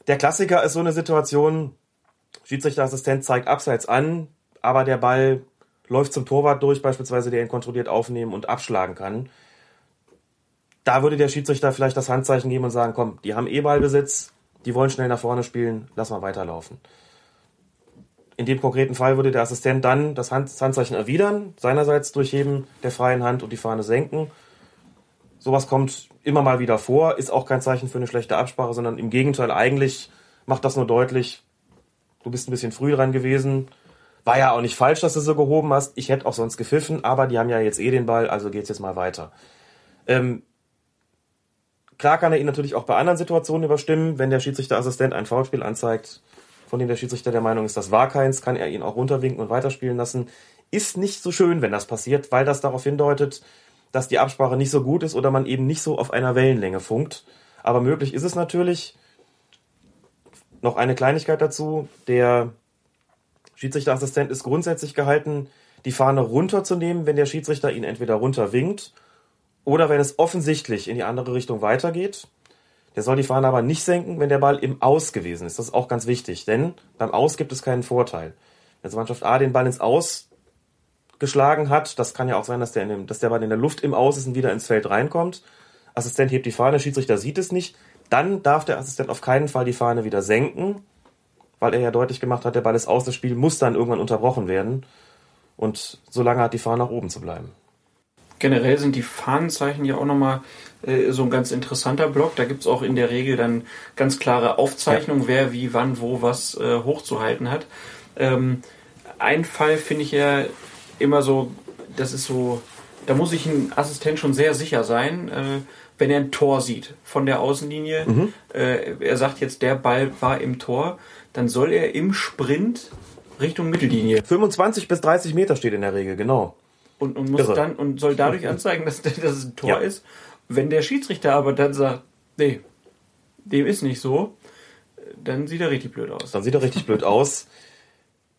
Der Klassiker ist so eine Situation, Schiedsrichterassistent zeigt abseits an, aber der Ball läuft zum Torwart durch, beispielsweise der ihn kontrolliert aufnehmen und abschlagen kann. Da würde der Schiedsrichter vielleicht das Handzeichen geben und sagen, komm, die haben eh Ballbesitz, die wollen schnell nach vorne spielen, lass mal weiterlaufen. In dem konkreten Fall würde der Assistent dann das Handzeichen erwidern, seinerseits durchheben der freien Hand und die Fahne senken. Sowas kommt immer mal wieder vor, ist auch kein Zeichen für eine schlechte Absprache, sondern im Gegenteil, eigentlich macht das nur deutlich, du bist ein bisschen früh dran gewesen. War ja auch nicht falsch, dass du so gehoben hast. Ich hätte auch sonst gepfiffen, aber die haben ja jetzt eh den Ball, also geht's jetzt mal weiter. Ähm, klar kann er ihn natürlich auch bei anderen Situationen überstimmen. Wenn der Schiedsrichterassistent ein Foulspiel anzeigt, von dem der Schiedsrichter der Meinung ist, das war keins, kann er ihn auch runterwinken und weiterspielen lassen. Ist nicht so schön, wenn das passiert, weil das darauf hindeutet, dass die Absprache nicht so gut ist oder man eben nicht so auf einer Wellenlänge funkt. Aber möglich ist es natürlich. Noch eine Kleinigkeit dazu. Der Schiedsrichterassistent ist grundsätzlich gehalten, die Fahne runterzunehmen, wenn der Schiedsrichter ihn entweder runterwinkt oder wenn es offensichtlich in die andere Richtung weitergeht. Der soll die Fahne aber nicht senken, wenn der Ball im Aus gewesen ist. Das ist auch ganz wichtig, denn beim Aus gibt es keinen Vorteil. Wenn Mannschaft A den Ball ins Aus geschlagen hat. Das kann ja auch sein, dass der, dem, dass der Ball in der Luft im Aus ist und wieder ins Feld reinkommt. Assistent hebt die Fahne, Schiedsrichter sieht es nicht. Dann darf der Assistent auf keinen Fall die Fahne wieder senken, weil er ja deutlich gemacht hat, der Ball ist aus, das Spiel muss dann irgendwann unterbrochen werden. Und so lange hat die Fahne nach oben zu bleiben. Generell sind die Fahnenzeichen ja auch nochmal äh, so ein ganz interessanter Block. Da gibt's auch in der Regel dann ganz klare Aufzeichnungen, ja. wer wie, wann, wo was äh, hochzuhalten hat. Ähm, ein Fall finde ich ja immer so, das ist so, da muss sich ein Assistent schon sehr sicher sein, äh, wenn er ein Tor sieht von der Außenlinie. Mhm. Äh, er sagt jetzt, der Ball war im Tor, dann soll er im Sprint Richtung Mittellinie. 25 bis 30 Meter steht in der Regel, genau. Und, und muss Irre. dann und soll dadurch anzeigen, dass, dass es ein Tor ja. ist. Wenn der Schiedsrichter aber dann sagt, nee, dem ist nicht so, dann sieht er richtig blöd aus. Dann sieht er richtig blöd aus.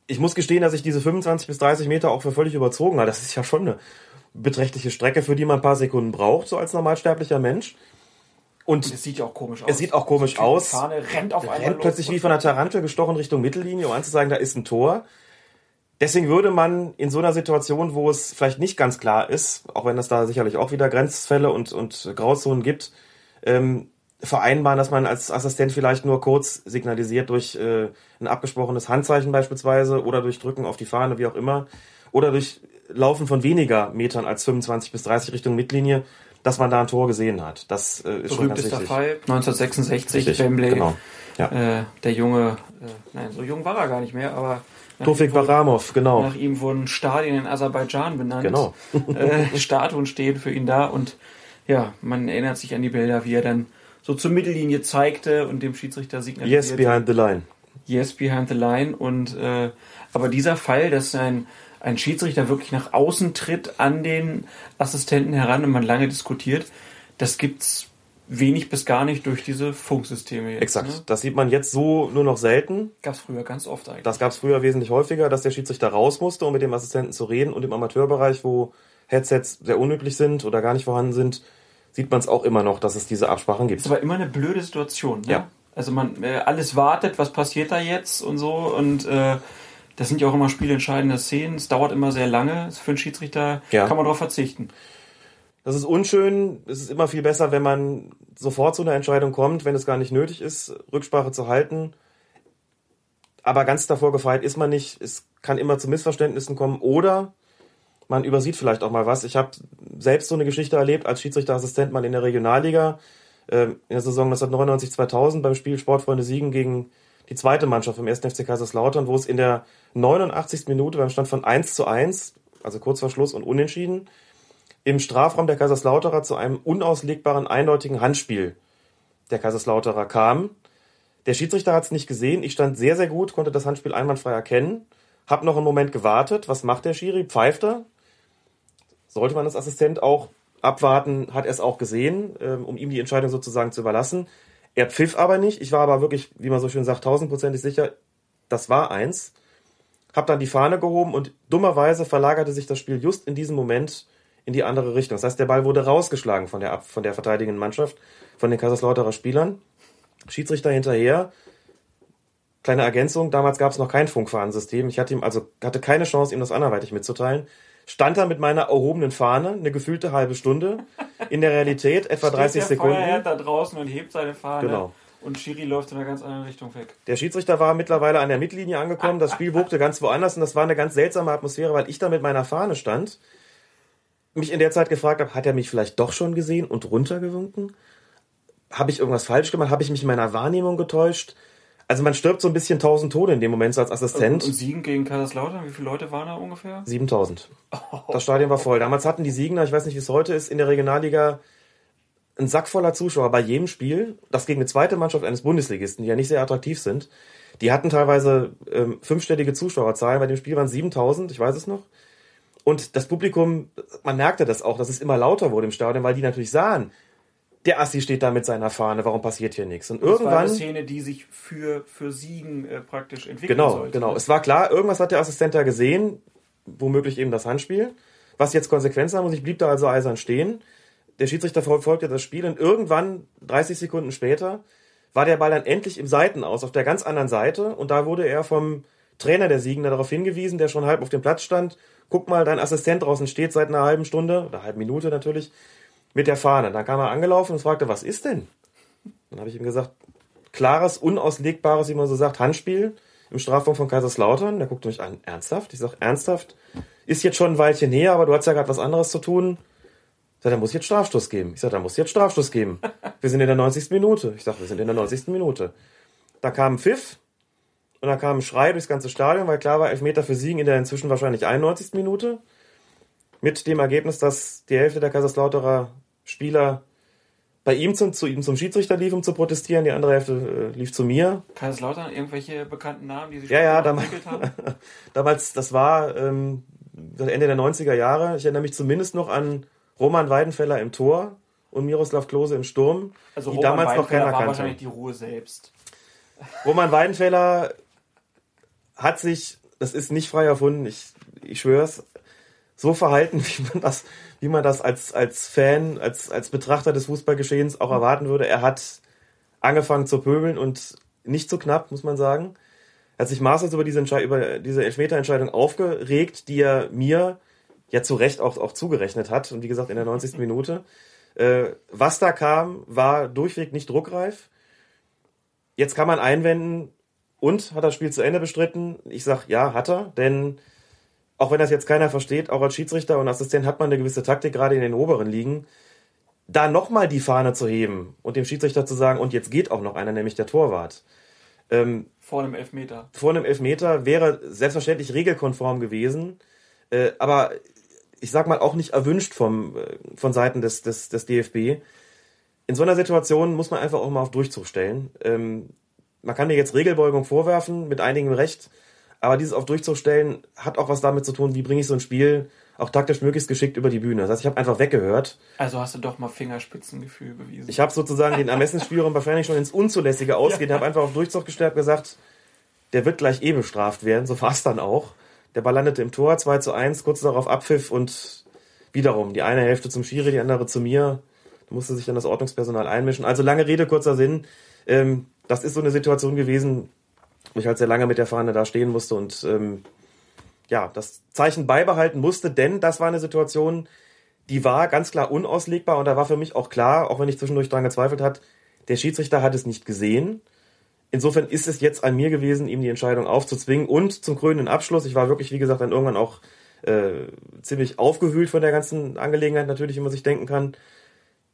Ich muss gestehen, dass ich diese 25 bis 30 Meter auch für völlig überzogen habe. Das ist ja schon eine beträchtliche Strecke, für die man ein paar Sekunden braucht, so als normalsterblicher Mensch. Und, es sieht ja auch komisch aus. Es sieht auch komisch aus. Fahne rennt auf rennt plötzlich wie von einer Tarantel gestochen Richtung Mittellinie, um anzuzeigen, da ist ein Tor. Deswegen würde man in so einer Situation, wo es vielleicht nicht ganz klar ist, auch wenn es da sicherlich auch wieder Grenzfälle und, und Grauzonen gibt, ähm, vereinbaren, dass man als Assistent vielleicht nur kurz signalisiert durch äh, ein abgesprochenes Handzeichen beispielsweise oder durch Drücken auf die Fahne, wie auch immer, oder durch Laufen von weniger Metern als 25 bis 30 Richtung Mittellinie, dass man da ein Tor gesehen hat. Das äh, ist schon ganz wichtig. Fall 1966 Richtig, Wembley. Genau. Ja. Äh, der Junge, äh, nein, so jung war er gar nicht mehr, aber Tofik Baramov, genau. Nach ihm wurden Stadien in Aserbaidschan benannt. Genau. äh, Statuen stehen für ihn da und ja, man erinnert sich an die Bilder, wie er dann so zur Mittellinie zeigte und dem Schiedsrichter signalisierte. Yes, behind the line. Yes, behind the line. Und äh, aber dieser Fall, dass ein ein Schiedsrichter wirklich nach außen tritt an den Assistenten heran und man lange diskutiert, das gibt's wenig bis gar nicht durch diese Funksysteme jetzt. Exakt. Ne? Das sieht man jetzt so nur noch selten. Gab's früher ganz oft eigentlich. Das gab's früher wesentlich häufiger, dass der Schiedsrichter raus musste, um mit dem Assistenten zu reden. Und im Amateurbereich, wo Headsets sehr unüblich sind oder gar nicht vorhanden sind, sieht man es auch immer noch, dass es diese Absprachen gibt. Das ist aber immer eine blöde Situation. Ne? Ja. Also man äh, alles wartet, was passiert da jetzt und so und äh, das sind ja auch immer spielentscheidende Szenen. Es dauert immer sehr lange. Für einen Schiedsrichter ja. kann man darauf verzichten. Das ist unschön. Es ist immer viel besser, wenn man sofort zu einer Entscheidung kommt, wenn es gar nicht nötig ist, Rücksprache zu halten. Aber ganz davor gefeit ist man nicht. Es kann immer zu Missverständnissen kommen oder man übersieht vielleicht auch mal was. Ich habe selbst so eine Geschichte erlebt als Schiedsrichterassistent mal in der Regionalliga ähm, in der Saison 1999-2000 beim Spiel Sportfreunde Siegen gegen die zweite Mannschaft vom 1. FC Kaiserslautern, wo es in der 89. Minute beim Stand von 1 zu 1, also kurz vor Schluss und unentschieden, im Strafraum der Kaiserslauterer zu einem unauslegbaren, eindeutigen Handspiel der Kaiserslauterer kam. Der Schiedsrichter hat es nicht gesehen. Ich stand sehr, sehr gut, konnte das Handspiel einwandfrei erkennen. Hab noch einen Moment gewartet. Was macht der Schiri? Pfeift er? Sollte man als Assistent auch abwarten, hat er es auch gesehen, ähm, um ihm die Entscheidung sozusagen zu überlassen. Er pfiff aber nicht. Ich war aber wirklich, wie man so schön sagt, tausendprozentig sicher, das war eins. Hab dann die Fahne gehoben und dummerweise verlagerte sich das Spiel just in diesem Moment in die andere Richtung. Das heißt, der Ball wurde rausgeschlagen von der, von der verteidigenden Mannschaft, von den Kaiserslauterer Spielern. Schiedsrichter hinterher. Kleine Ergänzung, damals gab es noch kein Funkfahnensystem. Ich hatte ihm also hatte keine Chance, ihm das anderweitig mitzuteilen stand da mit meiner erhobenen Fahne eine gefühlte halbe Stunde. In der Realität etwa Steht 30 der Sekunden. Er da draußen und hebt seine Fahne. Genau. Und Schiri läuft in einer ganz anderen Richtung weg. Der Schiedsrichter war mittlerweile an der Mittellinie angekommen. Das Spiel wogte ganz woanders und das war eine ganz seltsame Atmosphäre, weil ich da mit meiner Fahne stand. Mich in der Zeit gefragt habe, hat er mich vielleicht doch schon gesehen und runtergewunken? Habe ich irgendwas falsch gemacht? Habe ich mich in meiner Wahrnehmung getäuscht? Also man stirbt so ein bisschen tausend Tode in dem Moment so als Assistent. Und, und Siegen gegen Kaiserslautern, wie viele Leute waren da ungefähr? 7000. Oh. Das Stadion war voll. Damals hatten die Siegener, ich weiß nicht, wie es heute ist, in der Regionalliga ein Sack voller Zuschauer bei jedem Spiel. Das gegen eine zweite Mannschaft eines Bundesligisten, die ja nicht sehr attraktiv sind. Die hatten teilweise ähm, fünfstellige Zuschauerzahlen. Bei dem Spiel waren 7000, ich weiß es noch. Und das Publikum, man merkte das auch, dass es immer lauter wurde im Stadion, weil die natürlich sahen, der Assi steht da mit seiner Fahne, warum passiert hier nichts? Und das irgendwann. War eine Szene, die sich für, für Siegen äh, praktisch entwickelt Genau, sollte. genau. Es war klar, irgendwas hat der Assistent da gesehen, womöglich eben das Handspiel, was jetzt Konsequenzen haben muss. Ich blieb da also eisern stehen. Der Schiedsrichter verfolgte das Spiel und irgendwann, 30 Sekunden später, war der Ball dann endlich im Seitenaus auf der ganz anderen Seite und da wurde er vom Trainer der Siegen darauf hingewiesen, der schon halb auf dem Platz stand. Guck mal, dein Assistent draußen steht seit einer halben Stunde, oder halben Minute natürlich, mit der Fahne. Dann kam er angelaufen und fragte, was ist denn? Dann habe ich ihm gesagt, klares, unauslegbares, wie man so sagt, Handspiel im Strafraum von Kaiserslautern. Der guckte mich an, ernsthaft? Ich sage, ernsthaft? Ist jetzt schon ein Weilchen her, aber du hast ja gerade was anderes zu tun. sag, da muss jetzt Strafstoß geben. Ich sag, da muss jetzt Strafstoß geben. Wir sind in der 90. Minute. Ich sag, wir sind in der 90. Minute. Da kam ein Pfiff und da kam ein Schrei durchs ganze Stadion, weil klar war, Elfmeter für Siegen in der inzwischen wahrscheinlich 91. Minute. Mit dem Ergebnis, dass die Hälfte der Kaiserslauterer Spieler bei ihm zum, zu ihm zum Schiedsrichter lief, um zu protestieren, die andere Hälfte äh, lief zu mir. Kaiserslautern, irgendwelche bekannten Namen, die sich Ja, ja, damals, haben? damals, das war ähm, das Ende der 90er Jahre. Ich erinnere mich zumindest noch an Roman Weidenfeller im Tor und Miroslav Klose im Sturm, Also die Roman damals noch keiner war kannte. wahrscheinlich die Ruhe selbst. Roman Weidenfeller hat sich, das ist nicht frei erfunden, ich, ich schwör's, so verhalten, wie man das, wie man das als, als Fan, als, als Betrachter des Fußballgeschehens auch erwarten würde. Er hat angefangen zu pöbeln und nicht so knapp, muss man sagen. Er hat sich maßlos über diese, Entschei über diese Elfmeterentscheidung aufgeregt, die er mir ja zu Recht auch, auch zugerechnet hat. Und wie gesagt, in der 90. Minute. Äh, was da kam, war durchweg nicht druckreif. Jetzt kann man einwenden, und hat das Spiel zu Ende bestritten? Ich sag ja, hat er, denn auch wenn das jetzt keiner versteht, auch als Schiedsrichter und Assistent hat man eine gewisse Taktik, gerade in den oberen Ligen, da nochmal die Fahne zu heben und dem Schiedsrichter zu sagen, und jetzt geht auch noch einer, nämlich der Torwart. Ähm, Vor einem Elfmeter. vor einem Elfmeter wäre selbstverständlich regelkonform gewesen, äh, aber ich sag mal auch nicht erwünscht vom, äh, von Seiten des, des, des DFB. In so einer Situation muss man einfach auch mal auf Durchzug stellen. Ähm, man kann dir jetzt Regelbeugung vorwerfen, mit einigem Recht, aber dieses auf Durchzug stellen hat auch was damit zu tun, wie bringe ich so ein Spiel auch taktisch möglichst geschickt über die Bühne. Das heißt, ich habe einfach weggehört. Also hast du doch mal Fingerspitzengefühl bewiesen. Ich habe sozusagen den Ermessensspielraum wahrscheinlich schon ins Unzulässige ausgehen, habe einfach auf Durchzug gestellt, hab gesagt, der wird gleich eh bestraft werden. So war es dann auch. Der Ball landete im Tor, 2 zu 1, kurz darauf Abpfiff und wiederum die eine Hälfte zum Schiri, die andere zu mir. Da musste sich dann das Ordnungspersonal einmischen. Also lange Rede, kurzer Sinn. Ähm, das ist so eine Situation gewesen, wo ich halt sehr lange mit der Fahne da stehen musste und ähm, ja, das Zeichen beibehalten musste, denn das war eine Situation, die war ganz klar unauslegbar und da war für mich auch klar, auch wenn ich zwischendurch daran gezweifelt hat, der Schiedsrichter hat es nicht gesehen. Insofern ist es jetzt an mir gewesen, ihm die Entscheidung aufzuzwingen und zum krönenden Abschluss. Ich war wirklich, wie gesagt, dann irgendwann auch äh, ziemlich aufgewühlt von der ganzen Angelegenheit, natürlich, wie man sich denken kann.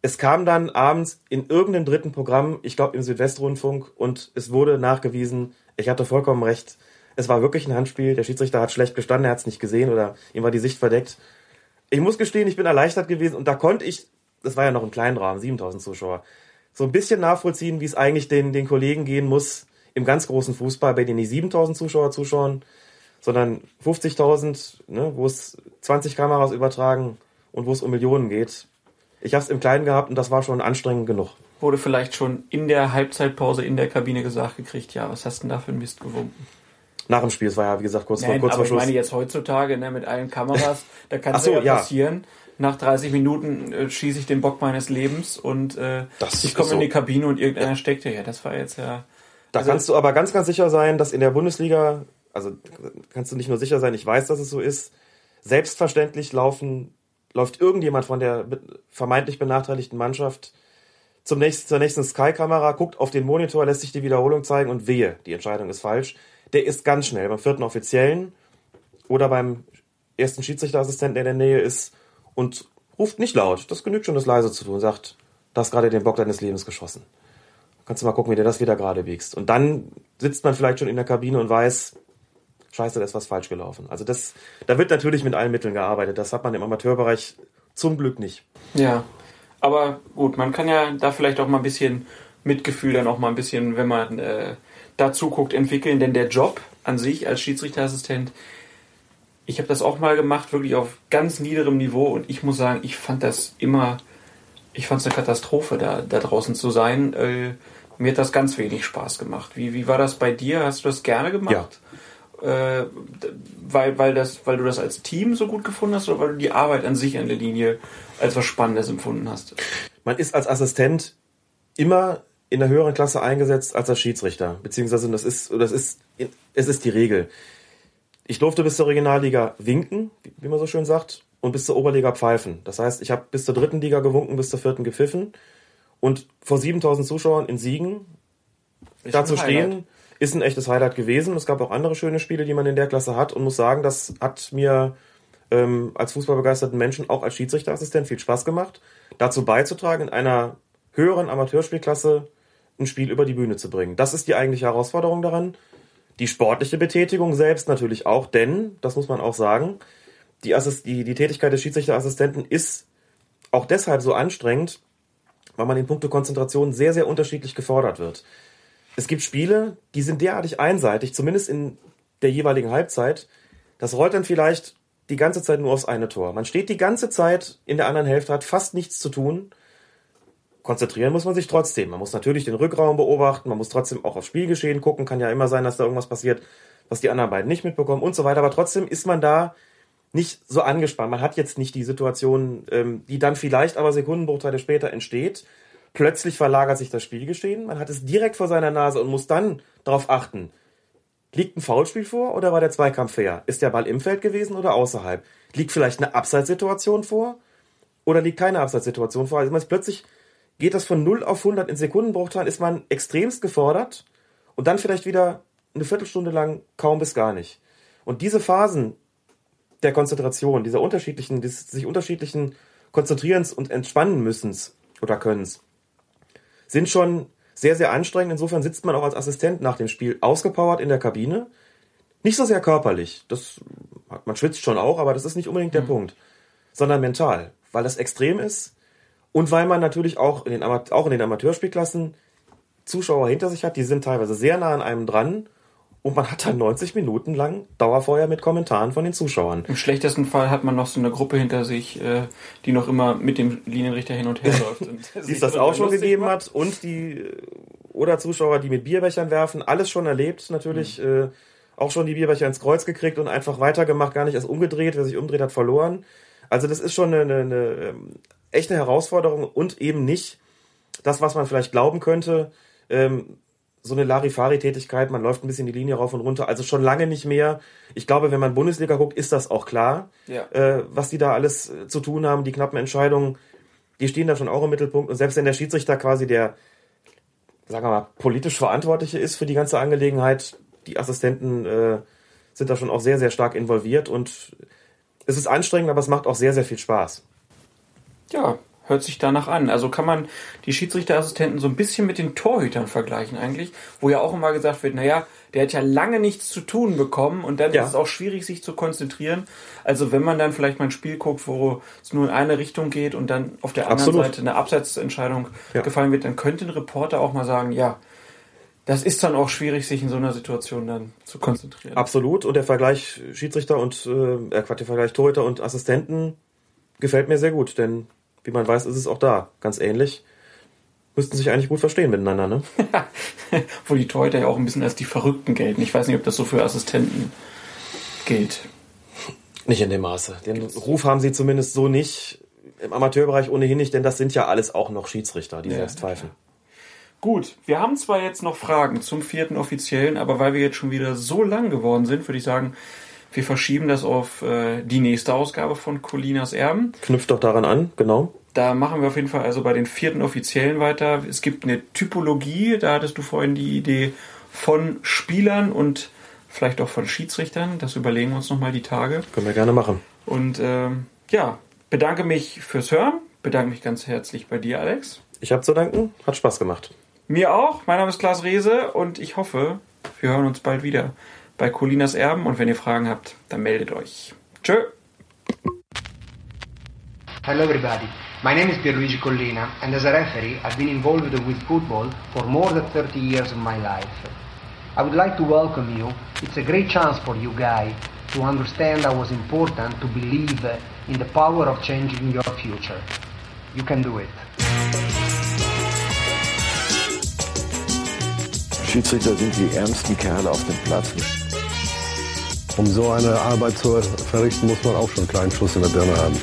Es kam dann abends in irgendeinem dritten Programm, ich glaube im Südwestrundfunk, und es wurde nachgewiesen, ich hatte vollkommen recht, es war wirklich ein Handspiel, der Schiedsrichter hat schlecht gestanden, er hat es nicht gesehen oder ihm war die Sicht verdeckt. Ich muss gestehen, ich bin erleichtert gewesen und da konnte ich, das war ja noch ein kleiner Rahmen, 7000 Zuschauer, so ein bisschen nachvollziehen, wie es eigentlich den, den Kollegen gehen muss im ganz großen Fußball, bei denen nicht 7000 Zuschauer zuschauen, sondern 50.000, ne, wo es 20 Kameras übertragen und wo es um Millionen geht. Ich habe es im Kleinen gehabt und das war schon anstrengend genug. Wurde vielleicht schon in der Halbzeitpause in der Kabine gesagt gekriegt, ja, was hast du denn da für ein Mist gewunken? Nach dem Spiel, es war ja wie gesagt kurz vor, Nein, kurz aber vor ich Schluss. meine jetzt heutzutage ne, mit allen Kameras, da kann es so, ja, ja. passieren. Nach 30 Minuten äh, schieße ich den Bock meines Lebens und äh, ich komme ist in so. die Kabine und irgendeiner steckt ja. Das war jetzt ja. Da Also- kannst du aber ganz, ganz sicher sein, dass in der Bundesliga, also kannst du nicht nur sicher sein, ich weiß, dass es so ist, selbstverständlich laufen, läuft irgendjemand von der vermeintlich benachteiligten Mannschaft zum nächsten, zur nächsten Sky-Kamera, guckt auf den Monitor, lässt sich die Wiederholung zeigen und wehe, die Entscheidung ist falsch. Der ist ganz schnell beim vierten Offiziellen oder beim ersten Schiedsrichterassistenten, der in der Nähe ist und ruft nicht laut. Das genügt schon, das leise zu tun. Sagt, du hast gerade den Bock deines Lebens geschossen. Kannst du mal gucken, wie du das wieder gerade biegst. Und dann sitzt man vielleicht schon in der Kabine und weiß, scheiße, da ist was falsch gelaufen. Also das, da wird natürlich mit allen Mitteln gearbeitet. Das hat man im Amateurbereich zum Glück nicht. Ja. Aber gut, man kann ja da vielleicht auch mal ein bisschen Mitgefühl dann auch mal ein bisschen, wenn man äh, da zuguckt, entwickeln. Denn der Job an sich als Schiedsrichterassistent, ich habe das auch mal gemacht, wirklich auf ganz niederem Niveau und ich muss sagen, ich fand das immer, ich fand es eine Katastrophe, da, da draußen zu sein. Äh, mir hat das ganz wenig Spaß gemacht. Wie, wie war das bei dir? Hast du das gerne gemacht? Äh, weil, weil, das, weil du das als Team so gut gefunden hast oder weil du die Arbeit an sich an der Linie als was Spannendes empfunden hast? Man ist als Assistent immer in der höheren Klasse eingesetzt als als Schiedsrichter. Beziehungsweise das ist, das ist, es ist die Regel. Ich durfte bis zur Regionalliga winken, wie- man so schön sagt, und bis zur Oberliga pfeifen. Das heißt, ich habe bis zur dritten Liga gewunken, bis zur vierten gepfiffen. Und vor 7000 Zuschauern in Siegen Ist da zu ein Highlight. stehen, ist ein echtes Highlight gewesen. Es gab auch andere schöne Spiele, die man in der Klasse hat und muss sagen, das hat mir ähm, als fußballbegeisterten Menschen auch als Schiedsrichterassistent viel Spaß gemacht, dazu beizutragen, in einer höheren Amateurspielklasse ein Spiel über die Bühne zu bringen. Das ist die eigentliche Herausforderung daran. Die sportliche Betätigung selbst natürlich auch, denn, das muss man auch sagen, die, Assist die, die Tätigkeit des Schiedsrichterassistenten ist auch deshalb so anstrengend, weil man in puncto Konzentration sehr, sehr unterschiedlich gefordert wird. Es gibt Spiele, die sind derartig einseitig, zumindest in der jeweiligen Halbzeit, das rollt dann vielleicht die ganze Zeit nur aufs eine Tor. Man steht die ganze Zeit in der anderen Hälfte, hat fast nichts zu tun. Konzentrieren muss man sich trotzdem. Man muss natürlich den Rückraum beobachten, man muss trotzdem auch aufs Spielgeschehen gucken. Kann ja immer sein, dass da irgendwas passiert, was die anderen beiden nicht mitbekommen und so weiter. Aber trotzdem ist man da nicht so angespannt. Man hat jetzt nicht die Situation, ähm, die dann vielleicht aber Sekundenbruchteile später entsteht. Plötzlich verlagert sich das Spielgeschehen. Man hat es direkt vor seiner Nase und muss dann darauf achten. Liegt ein Foulspiel vor oder war der Zweikampf fair? Ist der Ball im Feld gewesen oder außerhalb? Liegt vielleicht eine Abseitssituation vor oder liegt keine Abseitssituation vor? Also man ist plötzlich geht das von 0 auf 100 in Sekundenbruchteilen, ist man extremst gefordert und dann vielleicht wieder eine Viertelstunde lang kaum bis gar nicht. Und diese Phasen der Konzentration, dieser unterschiedlichen, des sich unterschiedlichen Konzentrierens und Entspannen müssens oder Könnens, sind schon sehr, sehr anstrengend. Insofern sitzt man auch als Assistent nach dem Spiel ausgepowert in der Kabine. Nicht so sehr körperlich. Das, man schwitzt schon auch, aber das ist nicht unbedingt der mhm. Punkt. Sondern mental. Weil das extrem ist und weil man natürlich auch in den, auch in den Amateurspielklassen Zuschauer hinter sich hat, die sind teilweise sehr nah an einem dran und man hat dann 90 Minuten lang Dauerfeuer mit Kommentaren von den Zuschauern. Im schlechtesten Fall hat man noch so eine Gruppe hinter sich, äh, die noch immer mit dem Linienrichter hin und her läuft. die es das auch schon gegeben macht. Und die, oder Zuschauer, die mit Bierbechern werfen. Alles schon erlebt, natürlich. Mhm. Äh, auch schon die Bierbecher ins Kreuz gekriegt und einfach weitergemacht, gar nicht erst umgedreht. Wer sich umdreht, hat verloren. Also das ist schon eine, eine, eine ähm, echte Herausforderung und eben nicht das, was man vielleicht glauben könnte. Ähm, so eine Larifari-Tätigkeit, man läuft ein bisschen die Linie rauf und runter, also schon lange nicht mehr. Ich glaube, wenn man Bundesliga guckt, ist das auch klar, ja. äh, was die da alles äh, zu tun haben, die knappen Entscheidungen, die stehen da schon auch im Mittelpunkt. Und selbst wenn der Schiedsrichter quasi der, sagen wir mal, politisch Verantwortliche ist für die ganze Angelegenheit, die Assistenten äh, sind da schon auch sehr, sehr stark involviert und es ist anstrengend, aber es macht auch sehr, sehr viel Spaß. Ja, hört sich danach an. Also kann man die Schiedsrichterassistenten so ein bisschen mit den Torhütern vergleichen eigentlich, wo ja auch immer gesagt wird, naja, der hat ja lange nichts zu tun bekommen und dann ja. ist es auch schwierig, sich zu konzentrieren. Also wenn man dann vielleicht mal ein Spiel guckt, wo es nur in eine Richtung geht und dann auf der anderen Absolut. Seite eine Abseitsentscheidung ja. gefallen wird, dann könnte ein Reporter auch mal sagen, ja, das ist dann auch schwierig, sich in so einer Situation dann zu konzentrieren. Absolut. Und der Vergleich Schiedsrichter und äh, der Vergleich Torhüter und Assistenten gefällt mir sehr gut, denn wie man weiß, ist es auch da ganz ähnlich. Müssten sich eigentlich gut verstehen miteinander, ne? Wo die Torhüter ja auch ein bisschen als die Verrückten gelten. Ich weiß nicht, ob das so für Assistenten gilt. Nicht in dem Maße. Den Ruf haben sie zumindest so nicht. Im Amateurbereich ohnehin nicht, denn das sind ja alles auch noch Schiedsrichter, die ja, selbst pfeifen. Gut, wir haben zwar jetzt noch Fragen zum vierten Offiziellen, aber weil wir jetzt schon wieder so lang geworden sind, würde ich sagen, wir verschieben das auf äh, die nächste Ausgabe von Colinas Erben. Knüpft doch daran an, genau. Da machen wir auf jeden Fall also bei den vierten Offiziellen weiter. Es gibt eine Typologie, da hattest du vorhin die Idee von Spielern und vielleicht auch von Schiedsrichtern. Das überlegen wir uns nochmal die Tage. Können wir gerne machen. Und ähm, ja, bedanke mich fürs Hören. Bedanke mich ganz herzlich bei dir, Alex. Ich habe zu danken. Hat Spaß gemacht. Mir auch. Mein Name ist Klaas Rehse und ich hoffe, wir hören uns bald wieder bei Colinas Erben und wenn ihr Fragen habt, dann meldet euch. Tschö! Hello everybody. My name is Pierluigi Collina and as a referee I've been involved with football for more than 30 years of my life. I would like to welcome you. It's a great chance for you guys to understand how it was important to believe in the power of changing your future. You can do it. Schiedsrichter sind die ärmsten Kerle auf dem Platz. Um so eine Arbeit zu verrichten, muss man auch schon einen kleinen Schuss in der Birne haben.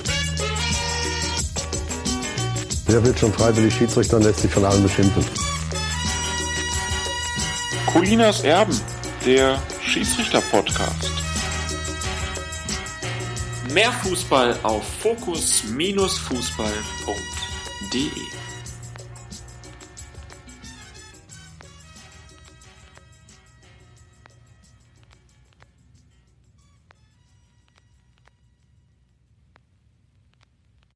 Wer wird schon freiwillig Schiedsrichter und lässt sich von allen beschimpfen? Colinas Erben, der Schiedsrichter-Podcast. Mehr Fußball auf fokus-fußball.de